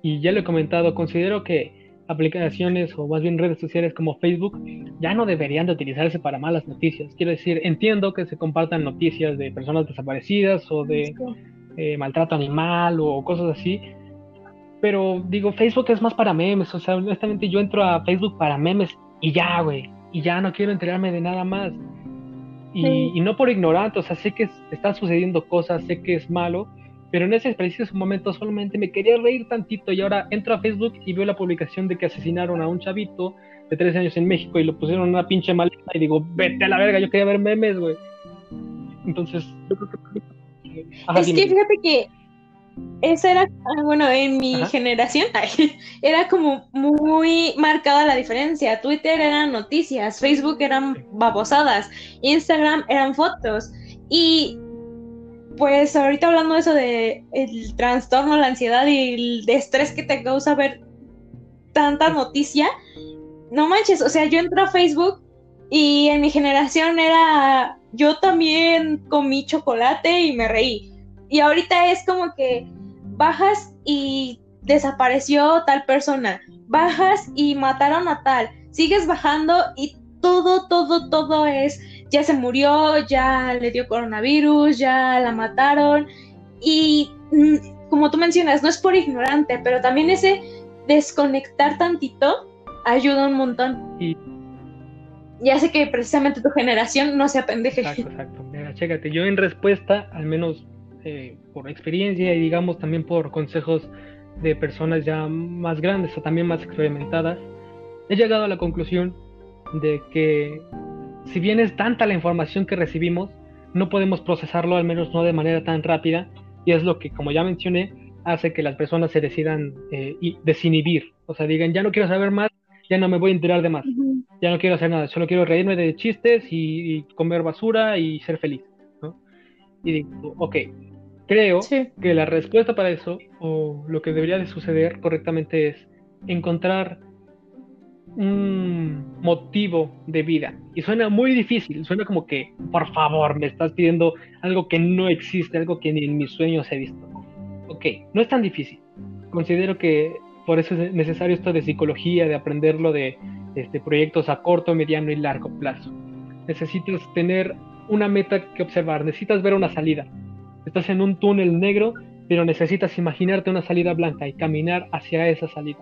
Y ya lo he comentado, considero que aplicaciones o más bien redes sociales como Facebook ya no deberían de utilizarse para malas noticias. Quiero decir, entiendo que se compartan noticias de personas desaparecidas o de eh, maltrato animal o cosas así, pero digo, Facebook es más para memes, o sea, honestamente yo entro a Facebook para memes y ya, güey, y ya no quiero enterarme de nada más. Y, y no por ignorante, o sea, sé que están sucediendo cosas, sé que es malo, pero en ese preciso momento solamente me quería reír tantito y ahora entro a Facebook y veo la publicación de que asesinaron a un chavito de 13 años en México y lo pusieron en una pinche maleta y digo, vete a la verga, yo quería ver memes, güey. Entonces, yo creo que... es que fíjate que esa era, ah, bueno, en mi generación era como muy marcada la diferencia. Twitter eran noticias, Facebook eran babosadas, Instagram eran fotos. Y pues ahorita hablando de eso de el trastorno, la ansiedad y el estrés que te causa ver tanta noticia, no manches, o sea, yo entro a Facebook y en mi generación era yo también comí chocolate y me reí. Y ahorita es como que bajas y desapareció tal persona, bajas y mataron a tal, sigues bajando y todo, todo, todo es ya se murió, ya le dio coronavirus, ya la mataron. Y mm, como tú mencionas, no es por ignorante, pero también ese desconectar tantito ayuda un montón. Y, hace que precisamente tu generación no se apendeje. Exacto, exacto. chécate, yo en respuesta, al menos eh, por experiencia y digamos también por consejos de personas ya más grandes o también más experimentadas, he llegado a la conclusión de que si bien es tanta la información que recibimos, no podemos procesarlo, al menos no de manera tan rápida, y es lo que, como ya mencioné, hace que las personas se decidan eh, desinhibir, o sea, digan, ya no quiero saber más, ya no me voy a enterar de más, ya no quiero hacer nada, solo quiero reírme de chistes y, comer basura y ser feliz, ¿no? Y digo, ok, creo que la respuesta para eso, o lo que debería de suceder correctamente es encontrar un motivo de vida. Y suena muy difícil, suena como que, por favor, me estás pidiendo algo que no existe, algo que ni en mis sueños he visto. Ok, no es tan difícil. Considero que por eso es necesario esto de psicología, de aprenderlo de este, proyectos a corto, mediano y largo plazo. Necesitas tener una meta que observar, necesitas ver una salida. Estás en un túnel negro, pero necesitas imaginarte una salida blanca y caminar hacia esa salida.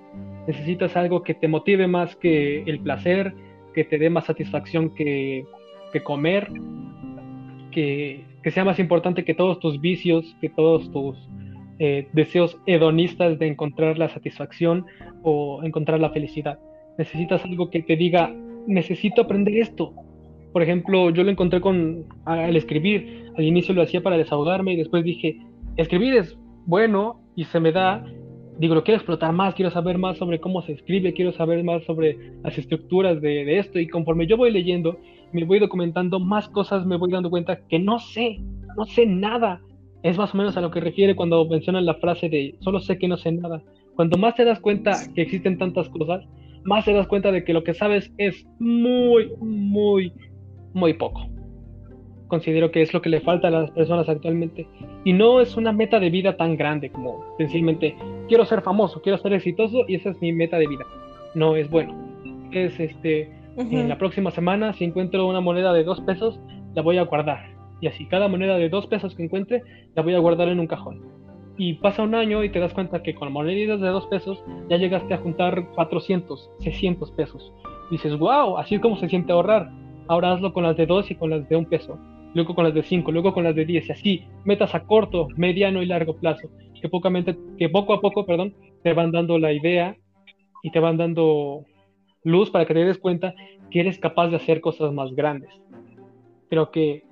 Necesitas algo que te motive más que el placer, que te dé más satisfacción que, comer, que, sea más importante que todos tus vicios, que todos tus eh, deseos hedonistas de encontrar la satisfacción o encontrar la felicidad. Necesitas algo que te diga, necesito aprender esto. Por ejemplo, yo lo encontré con al escribir. Al inicio lo hacía para desahogarme y después dije, escribir es bueno y se me da, digo, lo quiero explotar más, quiero saber más sobre cómo se escribe, quiero saber más sobre las estructuras de, esto y conforme yo voy leyendo, me voy documentando más cosas, me voy dando cuenta que no sé, no sé nada. Es más o menos a lo que refiere cuando mencionan la frase de solo sé que no sé nada. Cuando más te das cuenta que existen tantas cosas, más te das cuenta de que lo que sabes es muy, muy, muy poco considero que es lo que le falta a las personas actualmente. Y no es una meta de vida tan grande como sencillamente quiero ser famoso, quiero ser exitoso y esa es mi meta de vida. No es bueno. Es este, en la próxima semana si encuentro una moneda de dos pesos, la voy a guardar. Y así, cada moneda de dos pesos que encuentre, la voy a guardar en un cajón. Y pasa un año y te das cuenta que con monedas de dos pesos ya llegaste a juntar 400, 600 pesos. dices, wow, así es como se siente ahorrar. Ahora hazlo con las de dos y con las de un peso luego con las de 5, luego con las de 10 y así, metas a corto, mediano y largo plazo, que, que poco a poco perdón, te van dando la idea y te van dando luz para que te des cuenta que eres capaz de hacer cosas más grandes. Pero que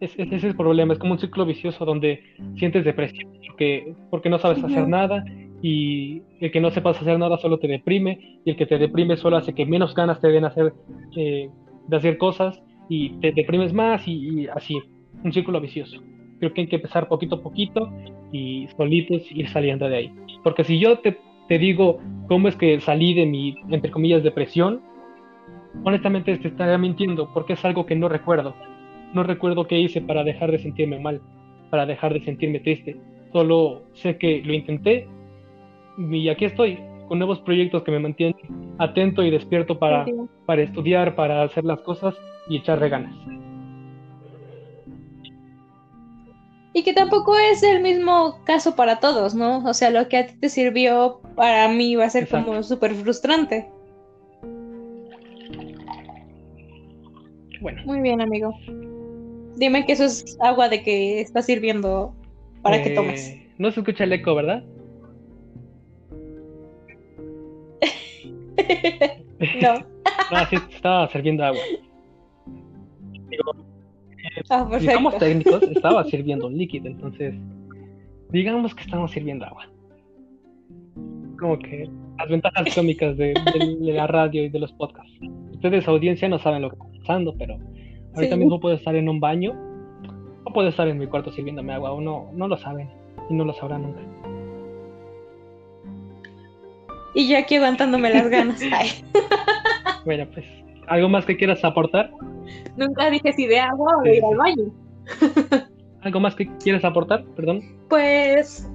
ese es el problema, es como un ciclo vicioso donde sientes depresión porque, porque no sabes hacer nada y el que no sepas hacer nada solo te deprime y el que te deprime solo hace que menos ganas te den hacer, eh, de hacer cosas y te deprimes más y, así, un círculo vicioso. Creo que hay que empezar poquito a poquito y solitos ir saliendo de ahí. Porque si yo te, te digo cómo es que salí de mi, entre comillas, depresión, honestamente te estaría mintiendo porque es algo que no recuerdo. No recuerdo qué hice para dejar de sentirme mal, para dejar de sentirme triste. Solo sé que lo intenté y aquí estoy, con nuevos proyectos que me mantienen atento y despierto para, para estudiar, para hacer las cosas y echarle ganas. Y que tampoco es el mismo caso para todos, ¿no? O sea, lo que a ti te sirvió, para mí va a ser como súper frustrante. Bueno. Muy bien, amigo. Dime que eso es agua de que está sirviendo para que tomes. Eh, no se escucha el eco, ¿verdad? No. no, sí, estaba sirviendo agua. Ah, digamos técnicos, estaba sirviendo un líquido, entonces digamos que estamos sirviendo agua. Como que las ventajas cómicas de, la radio y de los podcasts. Ustedes, audiencia, no saben lo que está pasando, pero ahorita mismo puedo estar en un baño o puedo estar en mi cuarto sirviéndome agua, o no, no lo saben y no lo sabrán nunca. Y yo aquí aguantándome las ganas. bueno, pues, ¿algo más que quieras aportar? Nunca dije si de agua o de ir al baño. ¿Algo más que quieres aportar? Perdón. Pues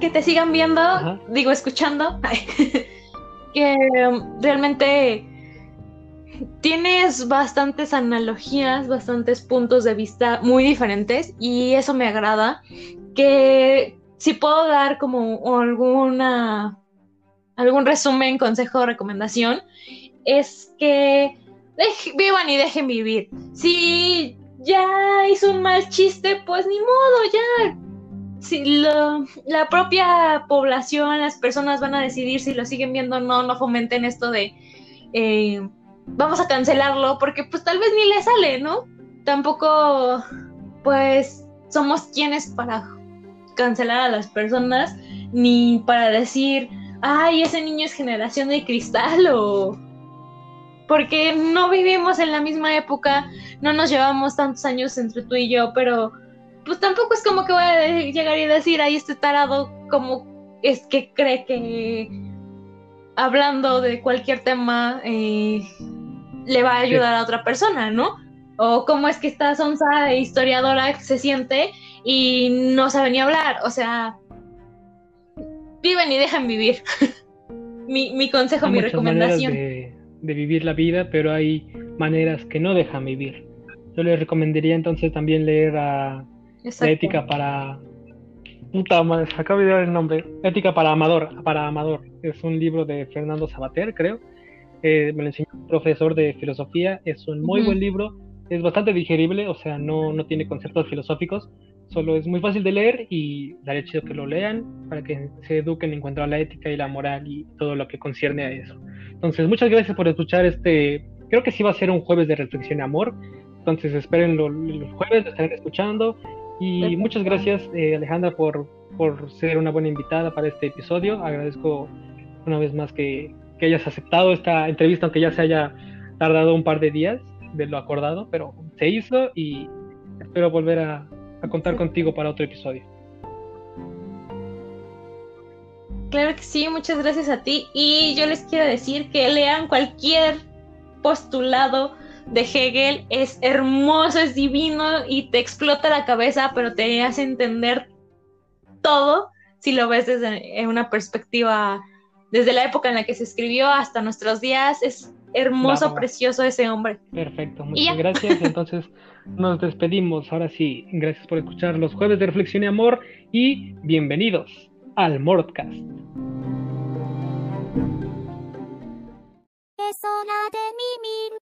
que te sigan viendo, digo, escuchando, que um, realmente tienes bastantes analogías, bastantes puntos de vista muy diferentes y eso me agrada. Que si puedo dar como alguna algún resumen, consejo o recomendación, es que vivan y dejen vivir. Si ya hizo un mal chiste, pues ni modo, ya. Si la propia población, las personas van a decidir si lo siguen viendo o no, no fomenten esto de eh, vamos a cancelarlo, porque pues tal vez ni le sale, ¿no? Tampoco, pues, somos quienes para cancelar a las personas, ni para decir, ay, ese niño es generación de cristal o porque no vivimos en la misma época, no nos llevamos tantos años entre tú y yo, pero pues tampoco es como que voy a llegar y decir, ay, este tarado como es que cree que hablando de cualquier tema eh, le va a ayudar a otra persona, ¿no? O cómo es que esta sonza historiadora se siente y no sabe ni hablar, o sea, viven y dejan vivir. mi, mi, consejo, mi recomendación de vivir la vida, pero hay maneras que no dejan vivir. Yo les recomendaría entonces también leer a la ética para puta madre, acabo de dar el nombre. Ética para Amador, para Amador. Es un libro de Fernando Sabater, creo. Eh, me lo enseñó un profesor de filosofía. Es un muy buen libro. Es bastante digerible, o sea, no, no tiene conceptos filosóficos. Solo es muy fácil de leer y daría chido que lo lean para que se eduquen en cuanto a la ética y la moral y todo lo que concierne a eso. Entonces, muchas gracias por escuchar este. Creo que sí va a ser un jueves de reflexión y amor. Entonces, esperen los, jueves, estarán escuchando. Y muchas gracias, eh, Alejandra, por, por ser una buena invitada para este episodio. Agradezco una vez más que, que hayas aceptado esta entrevista, aunque ya se haya tardado un par de días de lo acordado, pero se hizo y espero volver a, a contar contigo para otro episodio. Claro que sí, muchas gracias a ti. Y yo les quiero decir que lean cualquier postulado de Hegel. Es hermoso, es divino y te explota la cabeza, pero te hace entender todo si lo ves desde una perspectiva, desde la época en la que se escribió hasta nuestros días. Es hermoso, precioso ese hombre. Perfecto, muchas gracias. Entonces nos despedimos. Ahora sí, gracias por escuchar los jueves de reflexión y amor y bienvenidos al Mordcast. Es hora de mimir.